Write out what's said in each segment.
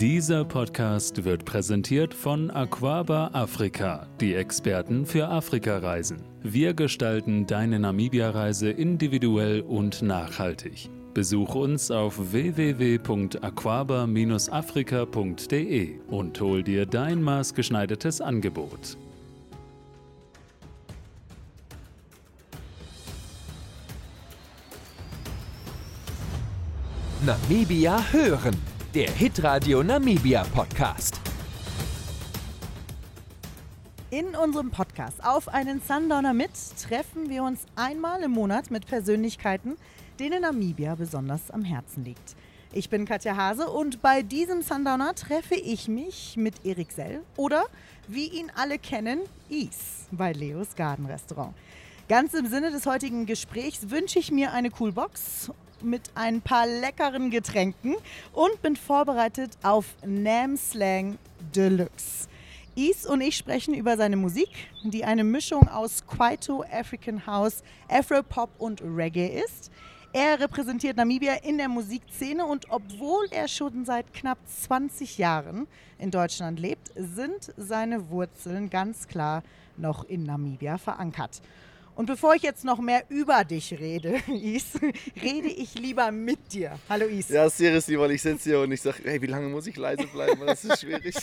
Dieser Podcast wird präsentiert von Aquaba Afrika, die Experten für Afrikareisen. Wir gestalten deine Namibia-Reise individuell und nachhaltig. Besuch uns auf www.aquaba-afrika.de und hol dir dein maßgeschneidertes Angebot. Namibia hören, der Hitradio Namibia Podcast. In unserem Podcast Auf einen Sundowner mit treffen wir uns einmal im Monat mit Persönlichkeiten, denen Namibia besonders am Herzen liegt. Ich bin Katja Hase und bei diesem Sundowner treffe ich mich mit Erik Sell oder, wie ihn alle kennen, Is bei Leos Garden Restaurant. Ganz im Sinne des heutigen Gesprächs wünsche ich mir eine Coolbox mit ein paar leckeren Getränken und bin vorbereitet auf Nam Slang Deluxe. Is und ich sprechen über seine Musik, die eine Mischung aus Kwaito, African House, Afropop und Reggae ist. Er repräsentiert Namibia in der Musikszene und obwohl er schon seit knapp 20 Jahren in Deutschland lebt, sind seine Wurzeln ganz klar noch in Namibia verankert. Und bevor ich jetzt noch mehr über dich rede, Is, rede ich lieber mit dir. Hallo Is. Ja, seriously, weil ich sitze hier und ich sage, hey, wie lange muss ich leise bleiben? Das ist schwierig.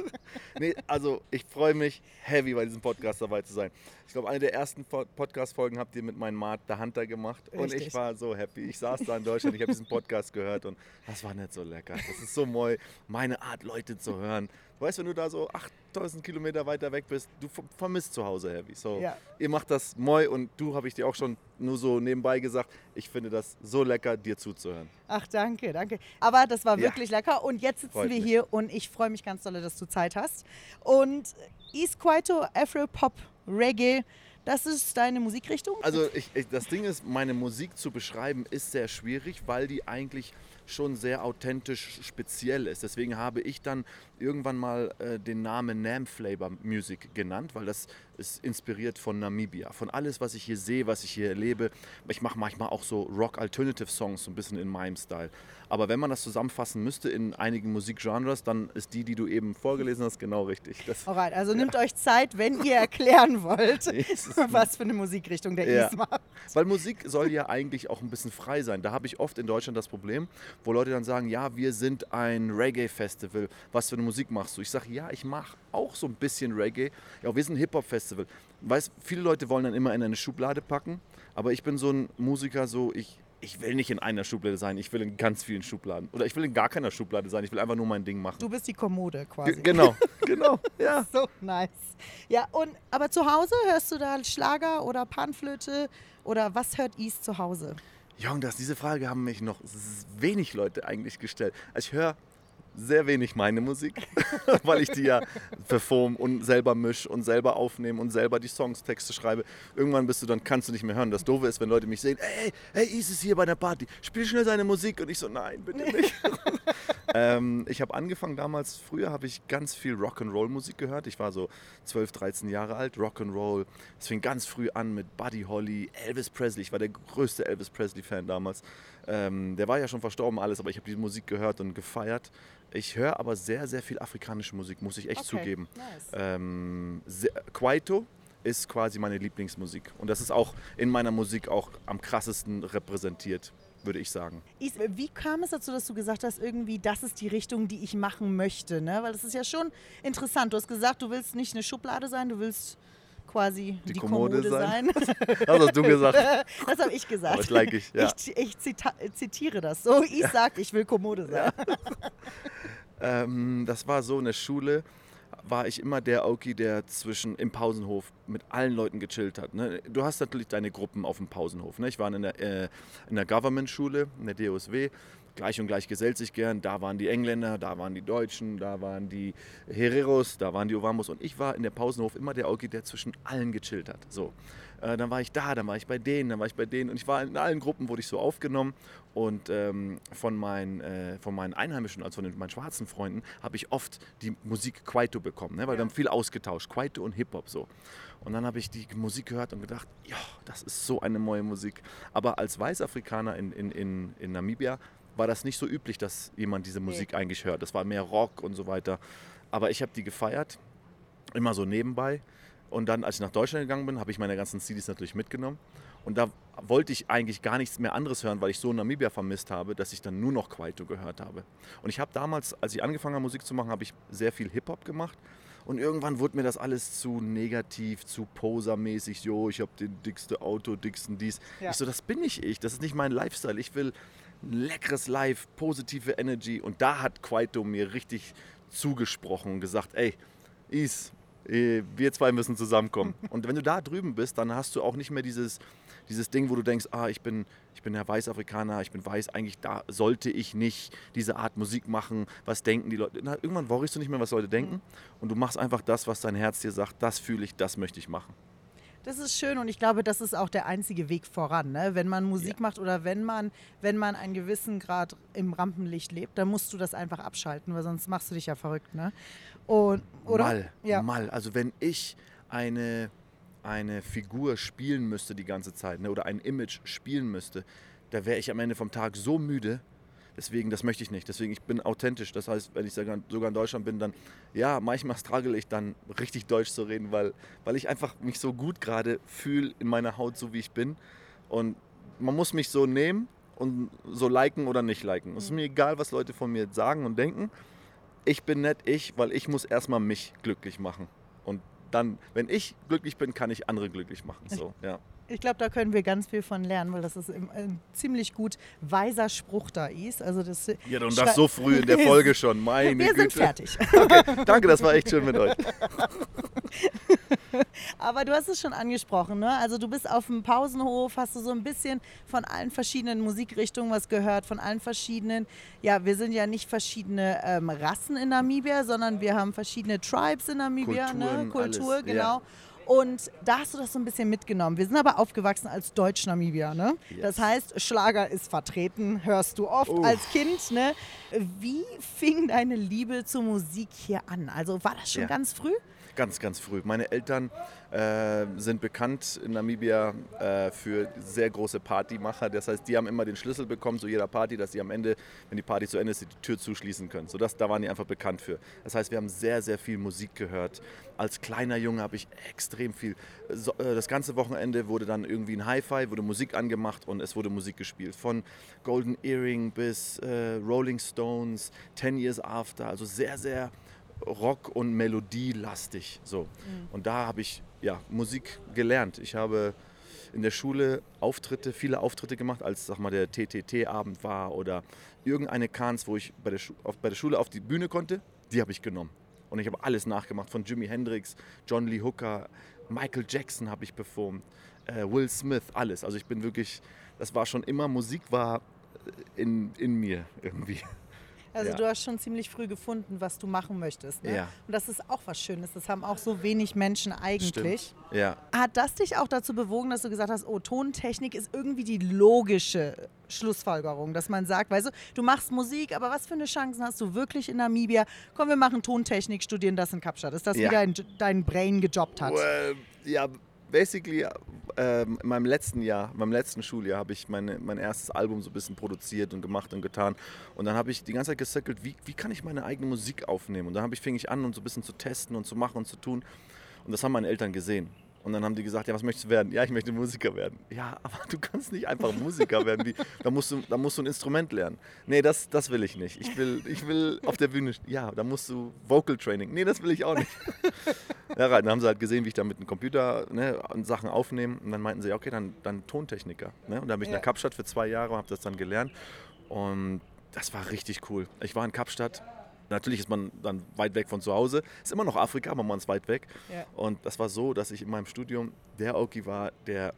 nee, also ich freue mich heavy bei diesem Podcast dabei zu sein. Ich glaube, eine der ersten Podcast-Folgen habt ihr mit meinem Mart der Hunter gemacht Richtig. und ich war so happy. Ich saß da in Deutschland, ich habe diesen Podcast gehört und das war nicht so lecker. Das ist so moi, meine Art, Leute zu hören. Du weißt, wenn du da so 8000 Kilometer weiter weg bist, du vermisst zu Hause Heavy. So, ja. ihr macht das moi und du, habe ich dir auch schon nur so nebenbei gesagt, ich finde das so lecker, dir zuzuhören. Ach, danke, danke. Aber das war wirklich ja. lecker und jetzt sitzen Freut wir mich. hier und ich freue mich ganz doll, dass du Zeit hast. Und East Kwaito Afro Pop Reggae. Das ist deine Musikrichtung? Also ich, ich, das Ding ist, meine Musik zu beschreiben ist sehr schwierig, weil die eigentlich schon sehr authentisch speziell ist. Deswegen habe ich dann irgendwann mal äh, den Namen Nam Flavor Music genannt, weil das ist inspiriert von Namibia. Von alles, was ich hier sehe, was ich hier erlebe. Ich mache manchmal auch so Rock-Alternative-Songs, so ein bisschen in meinem Style. Aber wenn man das zusammenfassen müsste in einigen Musikgenres, dann ist die, die du eben vorgelesen hast, genau richtig. Das, Alright, also ja. nehmt euch Zeit, wenn ihr erklären wollt, was für eine Musikrichtung der ja. Is macht. Weil Musik soll ja eigentlich auch ein bisschen frei sein. Da habe ich oft in Deutschland das Problem, wo Leute dann sagen, ja, wir sind ein Reggae-Festival. Was für eine Musik machst du? Ich sage, ja, ich mache auch so ein bisschen Reggae. Ja, wir sind ein Hip-Hop-Festival. Weißt, viele Leute wollen dann immer in eine Schublade packen, aber ich bin so ein Musiker, so ich, ich will nicht in einer Schublade sein, ich will in ganz vielen Schubladen. Oder ich will in gar keiner Schublade sein, ich will einfach nur mein Ding machen. Du bist die Kommode quasi. G genau, genau, ja. so nice. Ja, und aber zu Hause hörst du da Schlager oder Panflöte oder was hört Is zu Hause? Ja, und das, diese Frage haben mich noch wenig Leute eigentlich gestellt. Also ich höre sehr wenig meine Musik, weil ich die ja perform und selber misch und selber aufnehme und selber die Songstexte schreibe. Irgendwann bist du dann, kannst du nicht mehr hören. Das Doofe ist, wenn Leute mich sehen, hey, hey, Is ist hier bei der Party, spiel schnell seine Musik. Und ich so, nein, bitte nicht. ähm, ich habe angefangen damals, früher habe ich ganz viel Rock'n'Roll-Musik gehört. Ich war so 12, 13 Jahre alt, Rock'n'Roll. Es fing ganz früh an mit Buddy Holly, Elvis Presley. Ich war der größte Elvis Presley-Fan damals. Ähm, der war ja schon verstorben alles, aber ich habe die Musik gehört und gefeiert. Ich höre aber sehr, sehr viel afrikanische Musik, muss ich echt okay. zugeben. Nice. Ähm, Kwaito ist quasi meine Lieblingsmusik. Und das ist auch in meiner Musik auch am krassesten repräsentiert, würde ich sagen. Wie kam es dazu, dass du gesagt hast, irgendwie, das ist die Richtung, die ich machen möchte? Ne? Weil das ist ja schon interessant. Du hast gesagt, du willst nicht eine Schublade sein, du willst quasi die, die Kommode, Kommode, sein. sein. das hast du gesagt. Das habe ich gesagt. Das like ich, ja. ich, ich zitiere das so. Ich ja. sage, ich will Kommode sein. Ja. ähm, das war so in der Schule war ich immer der Auki, der zwischen im Pausenhof mit allen Leuten gechillt hat. Ne? Du hast natürlich deine Gruppen auf dem Pausenhof. Ne? Ich war in der, äh, in der Government-Schule, in der DOSW gleich und gleich gesellt sich gern. Da waren die Engländer, da waren die Deutschen, da waren die Hereros, da waren die Ovamos. Und ich war in der Pausenhof immer der Auge, der zwischen allen gechillt hat. So. Äh, dann war ich da, dann war ich bei denen, dann war ich bei denen. Und ich war in allen Gruppen, wurde ich so aufgenommen. Und ähm, von, meinen, äh, von meinen Einheimischen, also von den, meinen schwarzen Freunden, habe ich oft die Musik Kwaito bekommen. Ne? Weil ja. wir haben viel ausgetauscht, Kwaito und Hip-Hop so. Und dann habe ich die Musik gehört und gedacht, ja, das ist so eine neue Musik. Aber als Weißafrikaner in, in, in, in Namibia war das nicht so üblich, dass jemand diese Musik eigentlich hört. Das war mehr Rock und so weiter. Aber ich habe die gefeiert, immer so nebenbei. Und dann, als ich nach Deutschland gegangen bin, habe ich meine ganzen CDs natürlich mitgenommen. Und da wollte ich eigentlich gar nichts mehr anderes hören, weil ich so Namibia vermisst habe, dass ich dann nur noch Kwaito gehört habe. Und ich habe damals, als ich angefangen habe, Musik zu machen, habe ich sehr viel Hip-Hop gemacht. Und irgendwann wurde mir das alles zu negativ, zu posermäßig. Jo, ich habe den dickste Auto, dicksten dies. Ja. Ich so, das bin nicht ich. Das ist nicht mein Lifestyle. Ich will leckeres Live, positive Energy. Und da hat Kwaito mir richtig zugesprochen und gesagt, ey, Is, eh, wir zwei müssen zusammenkommen. Und wenn du da drüben bist, dann hast du auch nicht mehr dieses, dieses Ding, wo du denkst, ah, ich bin, ich bin ja Weißafrikaner, ich bin weiß, eigentlich da sollte ich nicht diese Art Musik machen, was denken die Leute. Na, irgendwann worrist du nicht mehr, was Leute denken und du machst einfach das, was dein Herz dir sagt, das fühle ich, das möchte ich machen. Das ist schön und ich glaube, das ist auch der einzige Weg voran. Ne? Wenn man Musik Ja. macht oder wenn man, wenn man einen gewissen Grad im Rampenlicht lebt, dann musst du das einfach abschalten, weil sonst machst du dich ja verrückt. Ne? Und, oder? Mal, Ja. mal. Also wenn ich eine, eine Figur spielen müsste die ganze Zeit ne, oder ein Image spielen müsste, da wäre ich am Ende vom Tag so müde. Deswegen, das möchte ich nicht. Deswegen, ich bin authentisch. Das heißt, wenn ich sogar sogar in Deutschland bin, dann, ja, manchmal struggle ich dann richtig Deutsch zu reden, weil, weil ich einfach mich so gut gerade fühle in meiner Haut, so wie ich bin. Und man muss mich so nehmen und so liken oder nicht liken. Es ist mir egal, was Leute von mir sagen und denken ich bin nett ich, weil ich muss erstmal mich glücklich machen. Und dann, wenn ich glücklich bin, kann ich andere glücklich machen. So, ja. Ich glaube, da können wir ganz viel von lernen, weil das ist ein ziemlich gut weiser Spruch da ist. Also das, Ja, und das so früh in der Folge schon. Meine wir Güte. sind fertig. Okay, danke, das war echt schön mit euch. Aber du hast es schon angesprochen, ne? Also du bist auf dem Pausenhof, hast du so ein bisschen von allen verschiedenen Musikrichtungen was gehört, von allen verschiedenen, ja, wir sind ja nicht verschiedene ähm, Rassen in Namibia, sondern wir haben verschiedene Tribes in Namibia, ne? Kulturen, Kultur, alles, genau. ja. Und da hast du das so ein bisschen mitgenommen. Wir sind aber aufgewachsen als Deutsch-Namibier, ne? Das Yes. heißt, Schlager ist vertreten, hörst du oft Uff. als Kind, ne? Wie fing deine Liebe zur Musik hier an? Also war das schon Ja. ganz früh? Ganz, ganz früh. Meine Eltern äh, sind bekannt in Namibia äh, für sehr große Partymacher. Das heißt, die haben immer den Schlüssel bekommen zu jeder Party, dass sie am Ende, wenn die Party zu Ende ist, die Tür zuschließen können. So das, da waren die einfach bekannt für. Das heißt, wir haben sehr, sehr viel Musik gehört. Als kleiner Junge habe ich extrem viel. So, äh, das ganze Wochenende wurde dann irgendwie ein Hi-Fi, wurde Musik angemacht und es wurde Musik gespielt. Von Golden Earring bis äh, Rolling Stones, 10 Years After. Also sehr, sehr Rock- und Melodielastig. So. Und da habe ich ja, Musik gelernt. Ich habe in der Schule Auftritte, viele Auftritte gemacht, als sag mal, der TTT-Abend war oder irgendeine Kans, wo ich bei der, Schu auf, bei der Schule auf die Bühne konnte, die habe ich genommen. Und ich habe alles nachgemacht, von Jimi Hendrix, John Lee Hooker, Michael Jackson habe ich performt, äh, Will Smith, alles. Also ich bin wirklich, das war schon immer, Musik war äh, in, in mir irgendwie. Also Ja. du hast schon ziemlich früh gefunden, was du machen möchtest. Ne? Ja. Und das ist auch was Schönes. Das haben auch so wenig Menschen eigentlich. Stimmt. Ja, Hat das dich auch dazu bewogen, dass du gesagt hast, oh, Tontechnik ist irgendwie die logische Schlussfolgerung, dass man sagt, weißt du, du machst Musik, aber was für eine Chancen hast du wirklich in Namibia? Komm, wir machen Tontechnik, studieren das in Kapstadt. Ist das Ja. wie dein, dein Brain gejobbt hat? Well, ja, basically ähm, in meinem letzten Jahr, in meinem letzten Schuljahr habe ich meine, mein erstes Album so ein bisschen produziert und gemacht und getan. Und dann habe ich die ganze Zeit gecircelt, wie, wie kann ich meine eigene Musik aufnehmen? Und dann ich, fing ich an, und so ein bisschen zu testen und zu machen und zu tun. Und das haben meine Eltern gesehen. Und dann haben die gesagt, ja, was möchtest du werden? Ja, ich möchte Musiker werden. Ja, aber du kannst nicht einfach Musiker werden. Wie, da, musst du, da musst du ein Instrument lernen. Nee, das, das will ich nicht. Ich will, ich will auf der Bühne, ja, da musst du Vocal Training. Nee, das will ich auch nicht. Ja, dann haben sie halt gesehen, wie ich da mit dem Computer ne, Sachen aufnehme. Und dann meinten sie, okay, dann, dann Tontechniker. Ne? Und dann bin ich Ja. nach Kapstadt für zwei Jahre und habe das dann gelernt. Und das war richtig cool. Ich war in Kapstadt. Natürlich ist man dann weit weg von zu Hause. Ist immer noch Afrika, aber man ist weit weg. Ja. Und das war so, dass ich in meinem Studium der Oki war, der,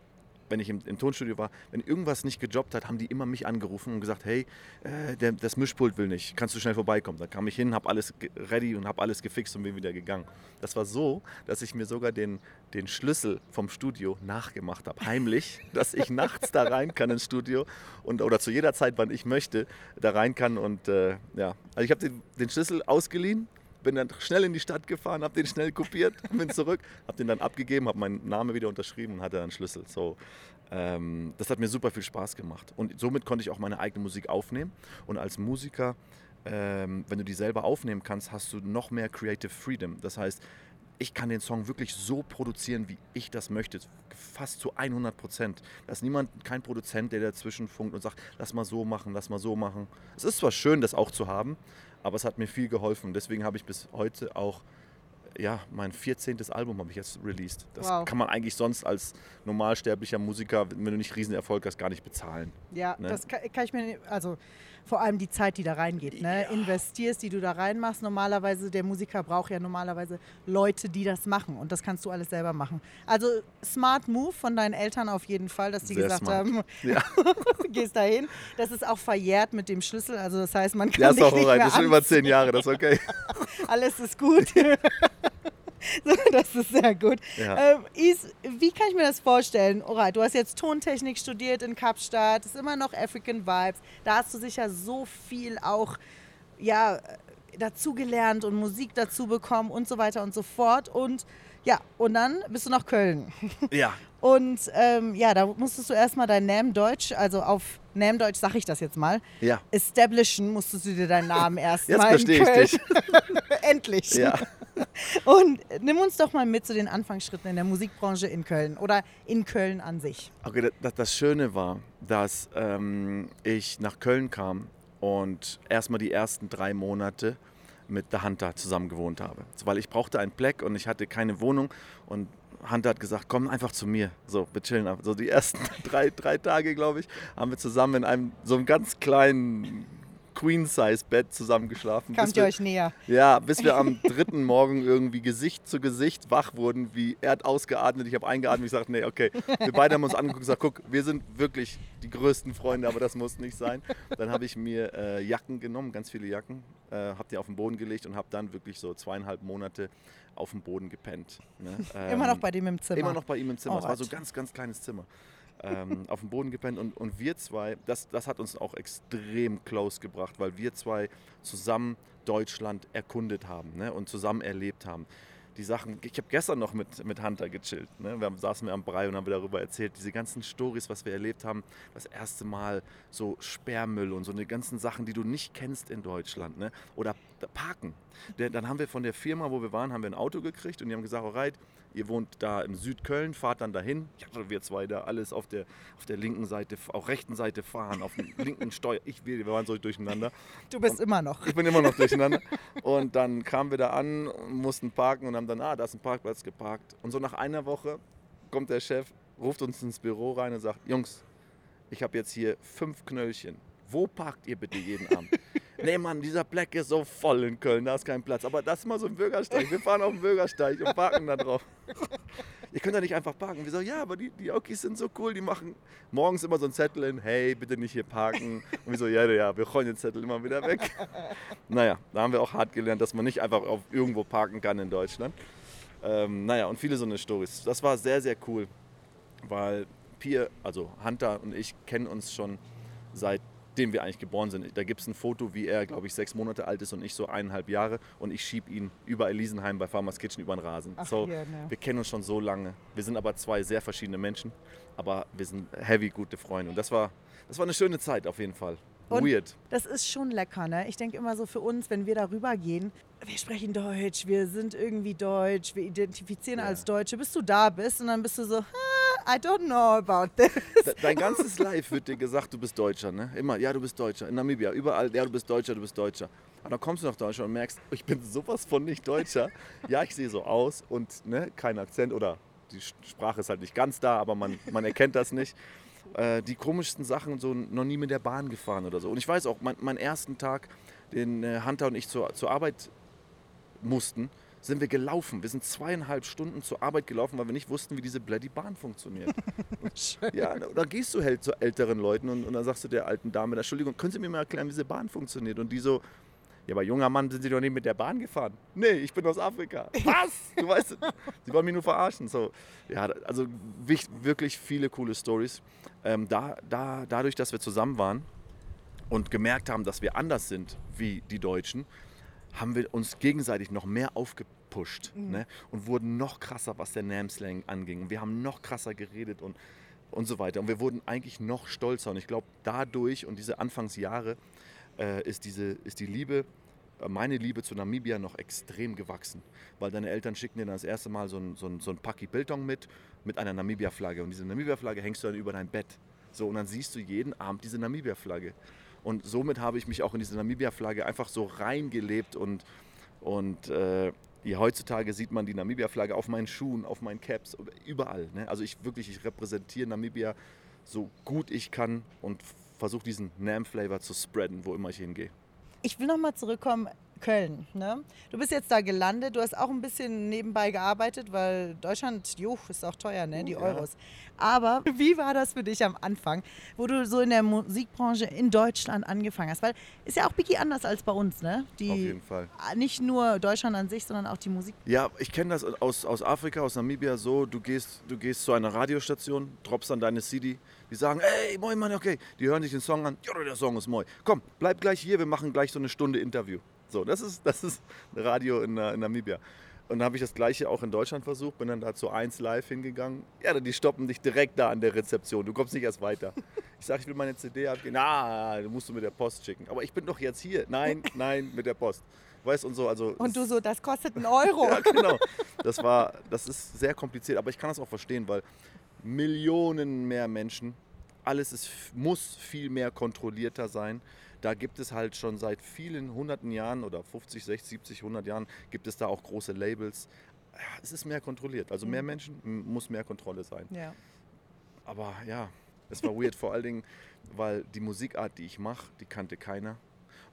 wenn ich im, im Tonstudio war, wenn irgendwas nicht gejobbt hat, haben die immer mich angerufen und gesagt, hey, äh, der, das Mischpult will nicht, kannst du schnell vorbeikommen? Dann kam ich hin, habe alles ready und habe alles gefixt und bin wieder gegangen. Das war so, dass ich mir sogar den, den Schlüssel vom Studio nachgemacht habe, heimlich, dass ich nachts da rein kann ins Studio und, oder zu jeder Zeit, wann ich möchte, da rein kann. Und äh, ja, also ich habe den, den Schlüssel ausgeliehen, bin dann schnell in die Stadt gefahren, habe den schnell kopiert, bin zurück, habe den dann abgegeben, habe meinen Namen wieder unterschrieben und hatte dann Schlüssel. So, ähm, das hat mir super viel Spaß gemacht. Und somit konnte ich auch meine eigene Musik aufnehmen. Und als Musiker, ähm, wenn du die selber aufnehmen kannst, hast du noch mehr Creative Freedom. Das heißt, ich kann den Song wirklich so produzieren, wie ich das möchte. Fast zu 100 Prozent. Da ist niemand, kein Produzent, der dazwischen funkt und sagt, lass mal so machen, lass mal so machen. Es ist zwar schön, das auch zu haben, aber es hat mir viel geholfen. Deswegen habe ich bis heute auch ja, mein 14. Album habe ich jetzt released. Das Wow. kann man eigentlich sonst als normalsterblicher Musiker, wenn du nicht Riesenerfolg hast, gar nicht bezahlen. Ja, Ne? das kann, kann ich mir, also vor allem die Zeit, die da reingeht, ne? investierst, die du da reinmachst. Normalerweise, der Musiker braucht ja normalerweise Leute, die das machen und das kannst du alles selber machen. Also smart Move von deinen Eltern auf jeden Fall, dass die Sehr gesagt smart. haben, Ja, gehst dahin. Das ist auch verjährt mit dem Schlüssel, also das heißt, man kann ja ist dich auch nicht alright. mehr Das ist schon über zehn Jahre, das ist okay. alles ist gut. so, das ist sehr gut. Ja. Ähm, Is, wie kann ich mir das vorstellen? Alright, du hast jetzt Tontechnik studiert in Kapstadt, ist immer noch African Vibes. Da hast du sicher so viel auch ja, dazugelernt und Musik dazu bekommen und so weiter und so fort. Und ja, und dann bist du nach Köln. Ja, Und ähm, ja, da musstest du erstmal dein Namen-Deutsch, also auf Namen-Deutsch sag ich das jetzt mal, ja. establishen musstest du dir deinen Namen erst Jetzt mal in verstehe ich Köln. dich. Endlich. Ja. Und nimm uns doch mal mit zu den Anfangsschritten in der Musikbranche in Köln oder in Köln an sich. Okay, das, das Schöne war, dass ähm, ich nach Köln kam und erstmal die ersten drei Monate mit der Hunter zusammen gewohnt habe. Weil ich brauchte einen Pleck und ich hatte keine Wohnung und Hunter hat gesagt, komm einfach zu mir. So, wir chillen ab. So die ersten drei, drei Tage, glaube ich, haben wir zusammen in einem so einem ganz kleinen Queen-Size-Bett zusammen geschlafen. Kamt ihr wir- euch näher? ja, bis wir am dritten Morgen irgendwie Gesicht zu Gesicht wach wurden, wie er hat ausgeatmet, ich habe eingeatmet, ich sagte, nee, okay. Wir beide haben uns angeguckt und gesagt, guck, wir sind wirklich die größten Freunde, aber das muss nicht sein. Dann habe ich mir äh, Jacken genommen, ganz viele Jacken, äh, habe die auf den Boden gelegt und habe dann wirklich so zweieinhalb Monate auf dem Boden gepennt. Ne? Immer Ähm, noch bei dem im Zimmer. Immer noch bei ihm im Zimmer. Es war so ein ganz, ganz kleines Zimmer. Ähm, auf dem Boden gepennt und, und wir zwei, das, das hat uns auch extrem close gebracht, weil wir zwei zusammen Deutschland erkundet haben ne, und zusammen erlebt haben. Die Sachen, ich habe gestern noch mit, mit Hunter gechillt. Ne? Wir haben, saßen wir am Brei und haben darüber erzählt, diese ganzen Stories, was wir erlebt haben. Das erste Mal so Sperrmüll und so eine ganzen Sachen, die du nicht kennst in Deutschland. Ne? Oder Parken. Dann haben wir von der Firma, wo wir waren, haben wir ein Auto gekriegt und die haben gesagt, alright, ihr wohnt da im Südköln, fahrt dann dahin. Ja, wir zwei da alles auf der, auf der linken Seite, auf rechten Seite fahren, auf dem linken Steuer. Ich, wir, wir waren so durcheinander. Du bist immer noch. Ich bin immer noch durcheinander. Und dann kamen wir da an, mussten parken und haben dann, ah, da ist ein Parkplatz geparkt. Und so nach einer Woche kommt der Chef, ruft uns ins Büro rein und sagt, Jungs, ich habe jetzt hier fünf Knöllchen. Wo parkt ihr bitte jeden Abend? nee, Mann, dieser Black ist so voll in Köln, da ist kein Platz. Aber das ist mal so ein Bürgersteig. Wir fahren auf den Bürgersteig und parken da drauf. Ihr könnt da nicht einfach parken. Wir so, ja, aber die, die Okis sind so cool, die machen morgens immer so einen Zettel hin, hey, bitte nicht hier parken. Und wir so, ja, ja, wir rollen den Zettel immer wieder weg. Naja, da haben wir auch hart gelernt, dass man nicht einfach auf irgendwo parken kann in Deutschland. Ähm, naja, und viele so eine Stories. Das war sehr, sehr cool, weil Pier, also Hunter und ich kennen uns schon seitdem wir eigentlich geboren sind. Da gibt es ein Foto, wie er, glaube ich, sechs Monate alt ist und ich so eineinhalb Jahre und ich schieb ihn über Elisenheim bei Farmers Kitchen über den Rasen. Ach, so, hier, ne. wir kennen uns schon so lange. Wir sind aber zwei sehr verschiedene Menschen, aber wir sind heavy gute Freunde und das war, das war eine schöne Zeit auf jeden Fall. Und- Weird. Das ist schon lecker, ne? Ich denke immer so für uns, wenn wir darüber gehen, wir sprechen Deutsch, wir sind irgendwie Deutsch, wir identifizieren Ja. als Deutsche, bis du da bist und dann bist du so, "Ah, I don't know about this. De- Dein ganzes Life wird dir gesagt, du bist Deutscher, ne? Immer, ja, du bist Deutscher. In Namibia, überall, ja, du bist Deutscher, du bist Deutscher. Aber dann kommst du nach Deutschland und merkst, ich bin sowas von nicht Deutscher. Ja, ich sehe so aus und ne, kein Akzent oder die Sprache ist halt nicht ganz da, aber man, man erkennt das nicht. Äh, die komischsten Sachen, so noch nie mit der Bahn gefahren oder so. Und ich weiß auch, mein, meinen ersten Tag, den äh, Hunter und ich zur, zur Arbeit mussten, sind wir gelaufen. Wir sind zweieinhalb Stunden zur Arbeit gelaufen, weil wir nicht wussten, wie diese bloody Bahn funktioniert. Ja, da- gehst du halt zu älteren Leuten und, und dann sagst du der alten Dame, Entschuldigung, können Sie mir mal erklären, wie diese Bahn funktioniert? Und die so, ja, aber junger Mann, sind Sie doch nicht mit der Bahn gefahren? Nee, ich bin aus Afrika. Was? Du weißt, Sie wollen mich nur verarschen. So, ja, also wirklich viele coole Stories. Ähm, da, da, dadurch, dass wir zusammen waren und gemerkt haben, dass wir anders sind wie die Deutschen, haben wir uns gegenseitig noch mehr aufgepusht ne? und wurden noch krasser, was der Nam-Slang anging. Und wir haben noch krasser geredet und, und so weiter. Und wir wurden eigentlich noch stolzer. Und ich glaube, dadurch und diese Anfangsjahre äh, ist, diese, ist die Liebe, äh, meine Liebe zu Namibia noch extrem gewachsen. Weil deine Eltern schicken dir dann das erste Mal so ein, so ein, so ein Paki Biltong mit, mit einer Namibia-Flagge. Und diese Namibia-Flagge hängst du dann über dein Bett. So, und dann siehst du jeden Abend diese Namibia-Flagge. Und somit habe ich mich auch in diese Namibia-Flagge einfach so reingelebt und, und äh, ja, heutzutage sieht man die Namibia-Flagge auf meinen Schuhen, auf meinen Caps, überall. Ne? Also ich wirklich, ich repräsentiere Namibia so gut ich kann und versuche diesen Nam-Flavor zu spreaden, wo immer ich hingehe. Ich will nochmal zurückkommen, Köln. Ne? Du bist jetzt da gelandet, du hast auch ein bisschen nebenbei gearbeitet, weil Deutschland, juh, ist auch teuer, ne? die ja. Euros. Aber wie war das für dich am Anfang, wo du so in der Musikbranche in Deutschland angefangen hast? Weil ist ja auch Biggie anders als bei uns, ne? Die, Auf jeden Fall. Nicht nur Deutschland an sich, sondern auch die Musik. Ja, ich kenne das aus, aus Afrika, aus Namibia so. Du gehst, du gehst zu einer Radiostation, droppst dann deine CD. Die sagen, ey, moin Mann, okay. Die hören sich den Song an. Ja, der Song ist moin. Komm, bleib gleich hier, wir machen gleich so eine Stunde Interview. So, das ist, das ist Radio in, in Namibia. Und dann habe ich das gleiche auch in Deutschland versucht, bin dann da zu 1 Live hingegangen. Ja, die stoppen dich direkt da an der Rezeption. Du kommst nicht erst weiter. Ich sage, ich will meine CD abgeben. Na, du musst du mit der Post schicken. Aber ich bin doch jetzt hier. Nein, nein, mit der Post. Weißt und so, also. Und du so, das kostet einen Euro. ja, genau. Das war, das ist sehr kompliziert, aber ich kann das auch verstehen, weil Millionen mehr Menschen, alles ist, muss viel mehr kontrollierter sein da gibt es halt schon seit vielen hunderten Jahren oder 50, 60, 70, 100 Jahren gibt es da auch große Labels. Es ist mehr kontrolliert. Also mehr Menschen muss mehr Kontrolle sein. Ja. Aber ja, es war weird vor allen Dingen, weil die Musikart, die ich mache, die kannte keiner.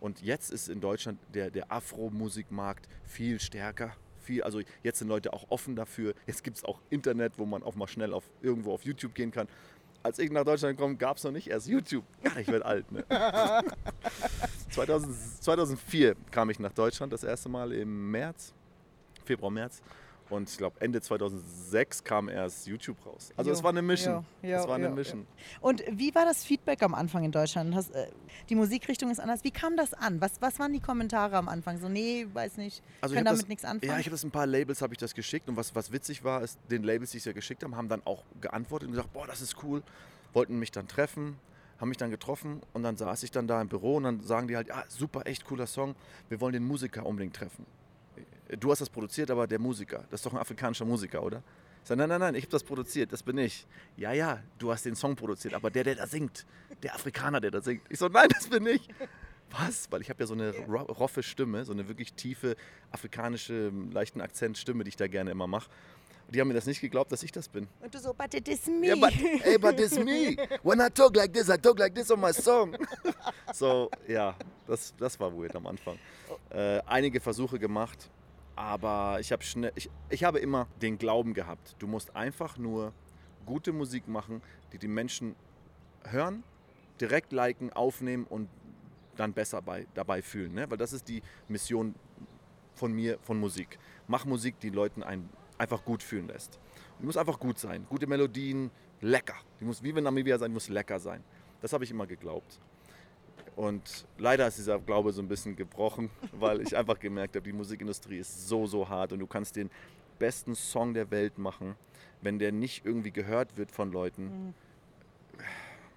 Und jetzt ist in Deutschland der, der Afro-Musikmarkt viel stärker. Viel, also jetzt sind Leute auch offen dafür. Jetzt gibt es auch Internet, wo man auch mal schnell auf, irgendwo auf YouTube gehen kann als ich nach Deutschland komme, gab es noch nicht erst YouTube. Ja, ich werde alt. Ne? 2000, 2004 kam ich nach Deutschland das erste Mal im März, Februar, März. Und ich glaube, Ende 2006 kam erst YouTube raus. Also es war eine Mission. Jo, jo, es war eine Mission. Und wie war das Feedback am Anfang in Deutschland? Hast, äh, die Musikrichtung ist anders. Wie kam das an? Was, was waren die Kommentare am Anfang? So, nee, weiß nicht, Also kann damit das- nichts anfangen. Ja, ich habe das ein paar Labels habe ich das geschickt und was, was witzig war, ist, den Labels, die ich ja geschickt haben, haben dann auch geantwortet und gesagt, boah, das ist cool, wollten mich dann treffen, haben mich dann getroffen und dann saß ich dann da im Büro und dann sagen die halt, ja, super, echt cooler Song, wir wollen den Musiker unbedingt treffen. Du hast das produziert, aber der Musiker, das ist doch ein afrikanischer Musiker, oder? Ich sage, nein, nein, nein, ich habe das produziert, das bin ich. Ja, ja, du hast den Song produziert, aber der, der da singt, der Afrikaner, der da singt. Ich so, nein, das bin ich. Was? Weil ich habe ja so eine ro- roffe Stimme, so eine wirklich tiefe afrikanische, leichten Akzentstimme, die ich da gerne immer mache. Die haben mir das nicht geglaubt, dass ich das bin. Und du so, but it is me. Yeah, but, hey, but it's me. When I talk like this, I talk like this on my song. so, ja, das, das war weird am Anfang. Äh, einige Versuche gemacht, aber ich, hab schnell, ich, ich habe immer den Glauben gehabt, du musst einfach nur gute Musik machen, die die Menschen hören, direkt liken, aufnehmen und dann besser bei, dabei fühlen. Ne? Weil das ist die Mission von mir, von Musik. Mach Musik, die Leuten ein, einfach gut fühlen lässt. Die muss einfach gut sein. Gute Melodien, lecker. Die muss, wie wenn Namibia sein, muss lecker sein. Das habe ich immer geglaubt. Und leider ist dieser Glaube so ein bisschen gebrochen, weil ich einfach gemerkt habe, die Musikindustrie ist so, so hart und du kannst den besten Song der Welt machen. Wenn der nicht irgendwie gehört wird von Leuten,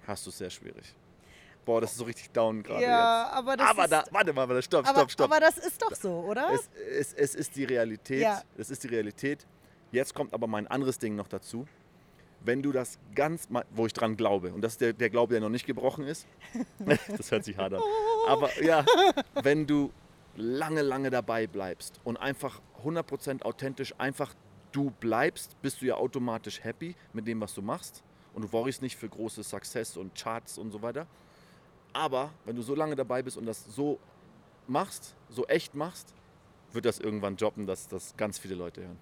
hast du es sehr schwierig. Boah, das ist so richtig down gerade ja, jetzt. aber das aber ist, da, warte mal, warte, stopp, aber, stopp, stopp. aber das ist doch so, oder? Es, es, es ist die Realität. Ja. Es ist die Realität. Jetzt kommt aber mein anderes Ding noch dazu. Wenn du das ganz, wo ich dran glaube, und das ist der, der Glaube, der noch nicht gebrochen ist, das hört sich hart an, aber ja, wenn du lange, lange dabei bleibst und einfach 100% authentisch einfach du bleibst, bist du ja automatisch happy mit dem, was du machst und du worryst nicht für große Success und Charts und so weiter. Aber wenn du so lange dabei bist und das so machst, so echt machst, wird das irgendwann droppen, dass das ganz viele Leute hören.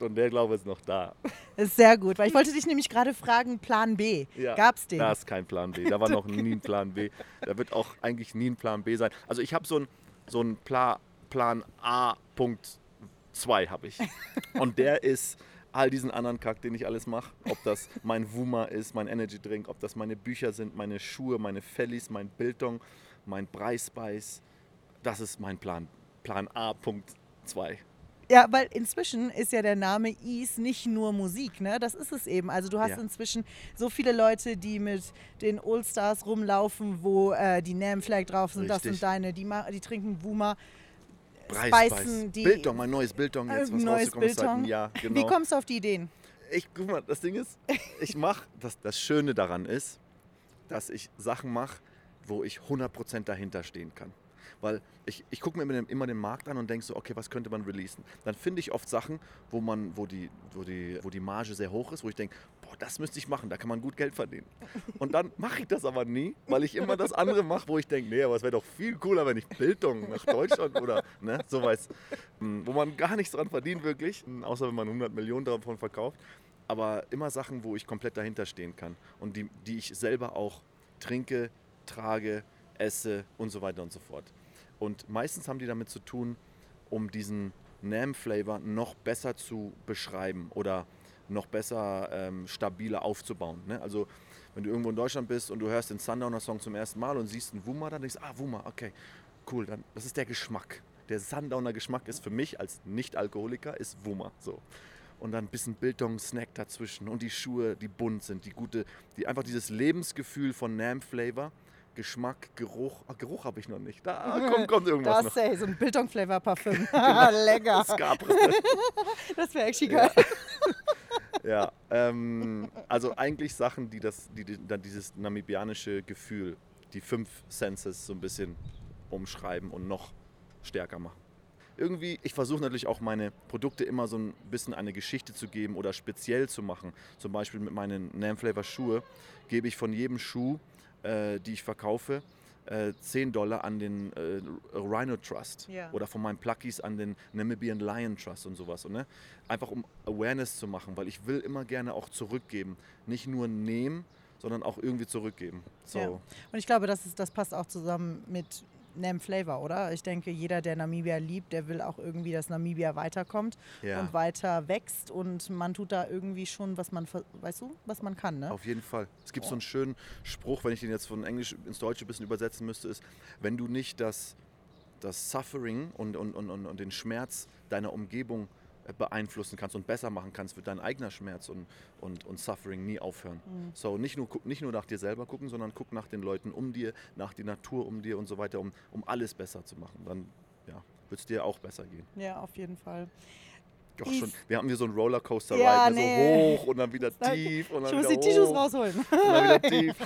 Und der Glaube ist noch da. ist sehr gut, weil ich wollte dich nämlich gerade fragen, Plan B. Ja, Gab's den? Da ist kein Plan B. Da war noch nie ein Plan B. Da wird auch eigentlich nie ein Plan B sein. Also ich habe so einen so Pla Plan A Punkt 2 habe ich. Und der ist all diesen anderen Kack, den ich alles mache. Ob das mein Wuma ist, mein Energy Drink, ob das meine Bücher sind, meine Schuhe, meine Fellies, mein Bildung, mein Breispice. Das ist mein Plan Plan A, Punkt 2. Ja, weil inzwischen ist ja der Name Ease nicht nur Musik, ne? Das ist es eben. Also du hast Ja. inzwischen so viele Leute, die mit den All-Stars rumlaufen, wo äh, die Name Flag drauf sind, das Richtig. sind deine, die, die trinken Wuma. Preis, Spicen die- Biltong, mein neues Biltong jetzt, Äh, was neues Biltong. Jahr. Wie Genau. kommst du auf die Ideen? Ich, guck mal, das Ding ist, ich mache, das, das Schöne daran ist, dass ich Sachen mache, wo ich 100% dahinter stehen kann. Weil ich, ich gucke mir immer den, immer den Markt an und denke so, okay, was könnte man releasen? Dann finde ich oft Sachen, wo, man, wo, die, wo, die, wo die Marge sehr hoch ist, wo ich denke, boah, das müsste ich machen, da kann man gut Geld verdienen. Und dann mache ich das aber nie, weil ich immer das andere mache, wo ich denke, nee, aber es wäre doch viel cooler, wenn ich Bildung nach Deutschland oder ne, sowas, mh, wo man gar nichts dran verdient wirklich, mh, außer wenn man 100 Millionen davon verkauft. Aber immer Sachen, wo ich komplett dahinter stehen kann und die, die ich selber auch trinke, trage, esse und so weiter und so fort. Und meistens haben die damit zu tun, um diesen Nam-Flavor noch besser zu beschreiben oder noch besser ähm, stabiler aufzubauen. Ne? Also wenn du irgendwo in Deutschland bist und du hörst den Sundowner-Song zum ersten Mal und siehst einen Wuma, dann denkst du, ah, Wuma, okay, cool, dann, das ist der Geschmack. Der Sundowner-Geschmack ist für mich als Nicht-Alkoholiker, ist Wuma. So. Und dann ein bisschen Bildung-Snack dazwischen und die Schuhe, die bunt sind, die gute, die einfach dieses Lebensgefühl von Nam-Flavor, Geschmack, Geruch, ah, Geruch habe ich noch nicht. Da kommt, kommt irgendwas Das ist so ein Bildung-Flavor-Parfüm. Lecker. Das gab Das wäre echt geil. Ja, ähm, also eigentlich Sachen, die, das, die, die dann dieses namibianische Gefühl, die fünf Senses so ein bisschen umschreiben und noch stärker machen. Irgendwie, ich versuche natürlich auch meine Produkte immer so ein bisschen eine Geschichte zu geben oder speziell zu machen. Zum Beispiel mit meinen Nam Flavor Schuhe gebe ich von jedem Schuh, äh, die ich verkaufe, äh, 10 Dollar an den äh, Rhino Trust Ja. oder von meinen Pluckies an den Namibian Lion Trust und sowas. Und, ne? Einfach um Awareness zu machen, weil ich will immer gerne auch zurückgeben. Nicht nur nehmen, sondern auch irgendwie zurückgeben. So. Ja. Und ich glaube, das, ist, das passt auch zusammen mit Nam Flavor, oder? Ich denke, jeder, der Namibia liebt, der will auch irgendwie, dass Namibia weiterkommt Ja. und weiter wächst und man tut da irgendwie schon, was man, weißt du, was man kann, ne? Auf jeden Fall. Es gibt so einen schönen Spruch, wenn ich den jetzt von Englisch ins Deutsche ein bisschen übersetzen müsste, ist, wenn du nicht das, das Suffering und, und, und, und und den Schmerz deiner Umgebung äh, beeinflussen kannst und besser machen kannst, wird dein eigener Schmerz und, und, und Suffering nie aufhören. So, nicht nur, guck- nicht nur nach dir selber gucken, sondern guck nach den Leuten um dir, nach der Natur um dir und so weiter, um, um alles besser zu machen. Dann ja, wird es dir auch besser gehen. Ja, auf jeden Fall. Doch Ich- schon, wir haben hier so einen Rollercoaster Ja, Ride, ne, nee. so hoch und dann wieder tief und Ich dann muss wieder die Tissues hoch rausholen. und dann wieder tief.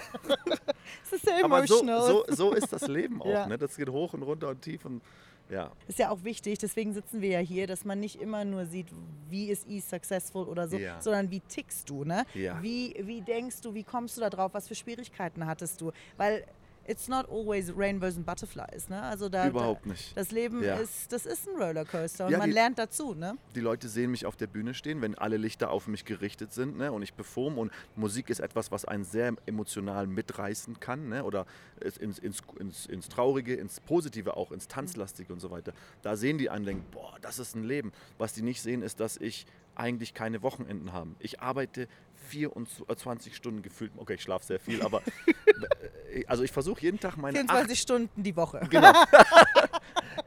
Das ist sehr Aber so, emotional. so, so ist das Leben auch. Ja. Ne? Das geht hoch und runter und tief und ja. Ist ja auch wichtig, deswegen sitzen wir ja hier, dass man nicht immer nur sieht, wie ist E successful oder so, Ja. sondern wie tickst du, ne? Ja. Wie, wie denkst du, wie kommst du da drauf, was für Schwierigkeiten hattest du? Weil it's not always rainbows and butterflies, ne? Also da, Überhaupt da, nicht. Das Leben Ja. ist, das ist ein Rollercoaster und Ja, man die- lernt dazu, ne? Die Leute sehen mich auf der Bühne stehen, wenn alle Lichter auf mich gerichtet sind ne? und ich performe. Und Musik ist etwas, was einen sehr emotional mitreißen kann ne? oder ins, ins, ins, ins Traurige, ins Positive auch, ins Tanzlastige und so weiter. Da sehen die einen und denken, boah, das ist ein Leben. Was die nicht sehen, ist, dass ich eigentlich keine Wochenenden habe. Ich arbeite 24 Stunden gefühlt, okay, ich schlafe sehr viel, aber äh, also ich versuche jeden Tag meine 24 Stunden die Woche. Genau.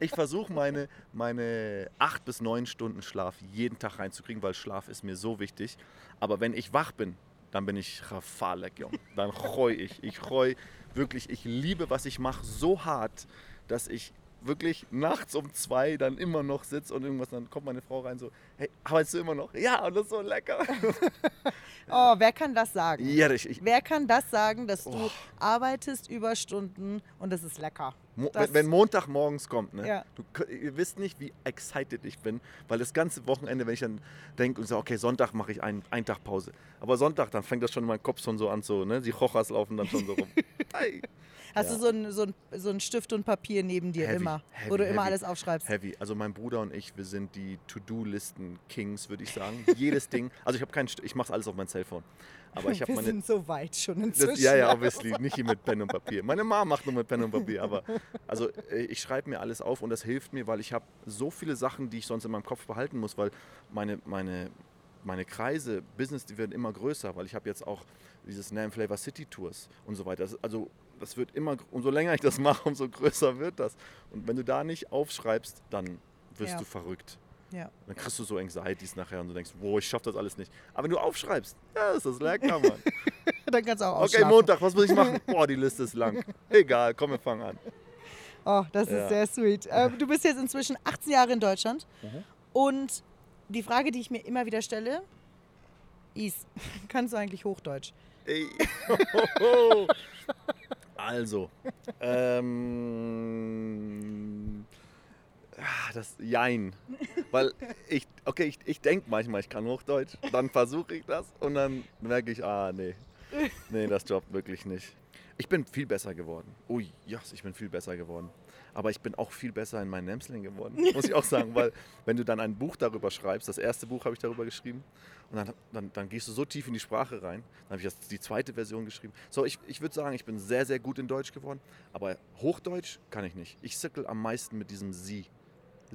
Ich versuche meine, meine acht bis neun Stunden Schlaf jeden Tag reinzukriegen, weil Schlaf ist mir so wichtig. Aber wenn ich wach bin, dann bin ich Rafalek, Jung. Dann freu ich. Ich freu wirklich, ich liebe, was ich mache, so hart, dass ich wirklich nachts um zwei dann immer noch sitze und irgendwas, dann kommt meine Frau rein so, hey, arbeitest du immer noch? Ja, und das ist so lecker. Oh, wer kann das sagen? Ja, ich, ich, Wer kann das sagen, dass du Oh. arbeitest Überstunden und es ist lecker? Mo Das- wenn, Montag morgens kommt, ne? Ja. Du, ihr wisst nicht, wie excited ich bin, weil das ganze Wochenende, wenn ich dann denke und sage, okay, Sonntag mache ich einen, einen Tag Pause. Aber Sonntag, dann fängt das schon in meinem Kopf schon so an, so, ne? Die Rochas laufen dann schon so rum. Hey. Hast Ja. du so einen so ein, so ein Stift und Papier neben dir Heavy, immer, heavy, wo du immer heavy. alles aufschreibst? Heavy. Also mein Bruder und ich, wir sind die To-Do-Listen-Kings, würde ich sagen. Jedes Ding. Also ich habe keinen, ich mache alles auf mein Cellphone. Aber ich habe Wir meine, sind so weit schon inzwischen. Das, ja, ja, obviously. Nicht hier mit Pen und Papier. Meine Mama macht nur mit Pen und Papier. Aber also äh, ich schreibe mir alles auf und das hilft mir, weil ich habe so viele Sachen, die ich sonst in meinem Kopf behalten muss, weil meine, meine, meine Kreise, Business, die werden immer größer, weil ich habe jetzt auch dieses Name Flavor City Tours und so weiter. Also das wird immer, umso länger ich das mache, umso größer wird das. Und wenn du da nicht aufschreibst, dann wirst Ja. du verrückt. Ja. Dann kriegst du so Anxieties nachher und du denkst, wow, ich schaff das alles nicht. Aber wenn du aufschreibst, ja, ist das lecker, Mann. Dann kannst du auch Okay, ausschlafen. Montag, was muss ich machen? Boah, die Liste ist lang. Egal, komm, wir fangen an. Oh, das ist Ja. sehr sweet. Ähm, du bist jetzt inzwischen 18 Jahre in Deutschland. Mhm. Und die Frage, die ich mir immer wieder stelle, ist, kannst du eigentlich Hochdeutsch? Ey. Also, ähm, ah, das Jein. Weil ich, okay, ich, ich denke manchmal, ich kann Hochdeutsch, dann versuche ich das und dann merke ich, ah, nee, nee, das jobbt wirklich nicht. Ich bin viel besser geworden. Ui, ja, ich bin viel besser geworden. Aber ich bin auch viel besser in meinem Namsling geworden, muss ich auch sagen. Weil wenn du dann ein Buch darüber schreibst, das erste Buch habe ich darüber geschrieben, und dann, dann, dann gehst du so tief in die Sprache rein. Dann habe ich die zweite Version geschrieben. So, ich, ich würde sagen, ich bin sehr, sehr gut in Deutsch geworden. Aber Hochdeutsch kann ich nicht. Ich zirkel am meisten mit diesem Sie.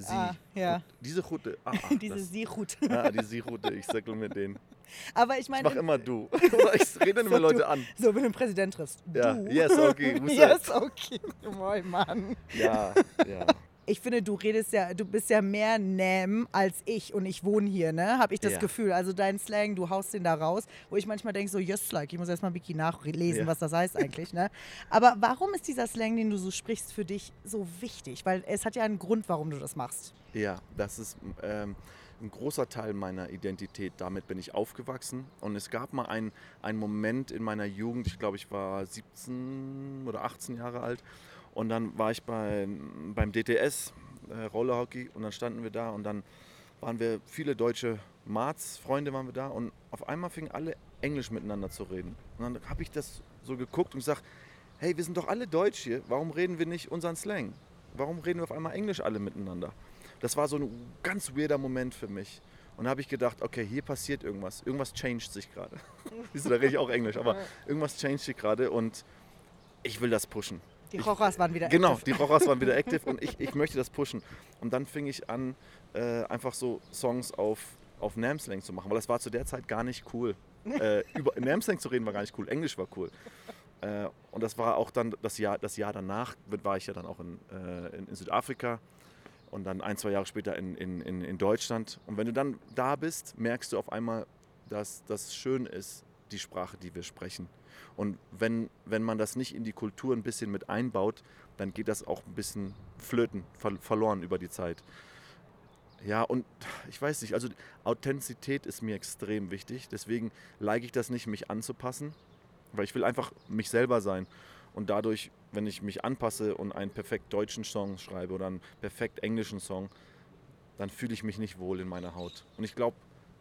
Sie. Ah, ja. Diese Route. Ah, ah, Diese Siechut. ah, die Sie-Route. Ich zirkel mit denen. Aber ich Ich meine, mache immer du. Ich rede immer So, Leute du. an. so, wenn du einen Präsident triffst. Ja, du. yes, okay. yes, okay. Moin, Mann. Ja, ja. Ich finde, du redest ja, du bist ja mehr Nam als ich und ich wohne hier, ne? Habe ich das Ja. Gefühl. Also dein Slang, du haust den da raus, wo ich manchmal denke, so, yes, like, ich muss erstmal Wiki nachlesen, Ja. was das heißt eigentlich, ne? Aber warum ist dieser Slang, den du so sprichst, für dich so wichtig? Weil es hat ja einen Grund, warum du das machst. Ja, das ist ähm, ein großer Teil meiner Identität. Damit bin ich aufgewachsen. Und es gab mal einen, einen Moment in meiner Jugend, ich glaube, ich war 17 oder 18 Jahre alt. Und dann war ich bei, beim DTS, äh, Rollerhockey, und dann standen wir da und dann waren wir viele deutsche Marz, Freunde waren wir da und auf einmal fingen alle Englisch miteinander zu reden. Und dann habe ich das so geguckt und gesagt, hey, wir sind doch alle Deutsch hier, warum reden wir nicht unseren Slang? Warum reden wir auf einmal Englisch alle miteinander? Das war so ein ganz weirder Moment für mich. Und da habe ich gedacht, okay, hier passiert irgendwas. Irgendwas changed sich gerade. Siehst du, da rede ich auch Englisch, aber irgendwas changed sich gerade und ich will das pushen. Die Rochas waren wieder Genau, active. die Rochers waren wieder active und ich, ich möchte das pushen. Und dann fing ich an, äh, einfach so Songs auf, auf Namslang zu machen, weil das war zu der Zeit gar nicht cool. Äh, über Namslang zu reden war gar nicht cool, Englisch war cool. Äh, und das war auch dann das Jahr, das Jahr danach, war ich ja dann auch in, äh, in, in Südafrika und dann ein, zwei Jahre später in, in, in, in Deutschland. Und wenn du dann da bist, merkst du auf einmal, dass das schön ist, die Sprache, die wir sprechen. Und wenn, wenn man das nicht in die Kultur ein bisschen mit einbaut, dann geht das auch ein bisschen flöten, ver verloren über die Zeit. Ja, und ich weiß nicht, also Authentizität ist mir extrem wichtig. Deswegen leige ich das nicht, mich anzupassen, weil ich will einfach mich selber sein. Und dadurch, wenn ich mich anpasse und einen perfekt deutschen Song schreibe oder einen perfekt englischen Song, dann fühle ich mich nicht wohl in meiner Haut. Und ich glaube,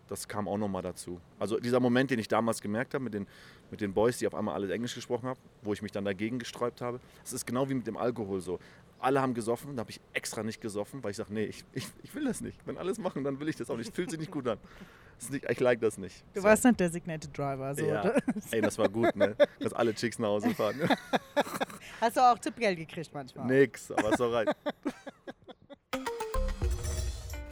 das kam auch nochmal dazu. Also dieser Moment, den ich damals gemerkt habe mit den, mit den Boys, die auf einmal alles Englisch gesprochen haben, wo ich mich dann dagegen gesträubt habe, das ist genau wie mit dem Alkohol so. Alle haben gesoffen, da habe ich extra nicht gesoffen, weil ich sage, nee, ich, ich, ich will das nicht. Wenn alles machen, dann will ich das auch nicht. Fühlt sich nicht gut an. Nicht, ich like das nicht. Du So. warst nicht Designated Driver. So. ja. Ey, das war gut, ne? Dass alle Chicks nach Hause fahren. Hast du auch Tippgeld gekriegt manchmal? Nix, aber ist alright.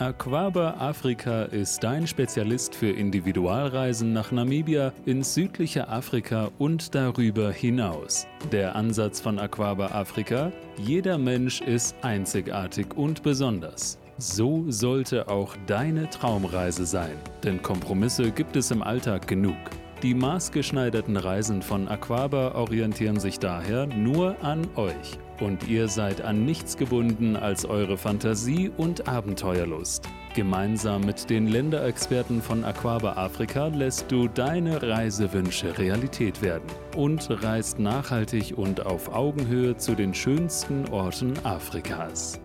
Aquaba Afrika ist dein Spezialist für Individualreisen nach Namibia, ins südliche Afrika und darüber hinaus. Der Ansatz von Aquaba Afrika? Jeder Mensch ist einzigartig und besonders. So sollte auch deine Traumreise sein, denn Kompromisse gibt es im Alltag genug. Die maßgeschneiderten Reisen von Aquaba orientieren sich daher nur an euch. Und ihr seid an nichts gebunden als eure Fantasie und Abenteuerlust. Gemeinsam mit den Länderexperten von Aquaba Afrika lässt du deine Reisewünsche Realität werden und reist nachhaltig und auf Augenhöhe zu den schönsten Orten Afrikas.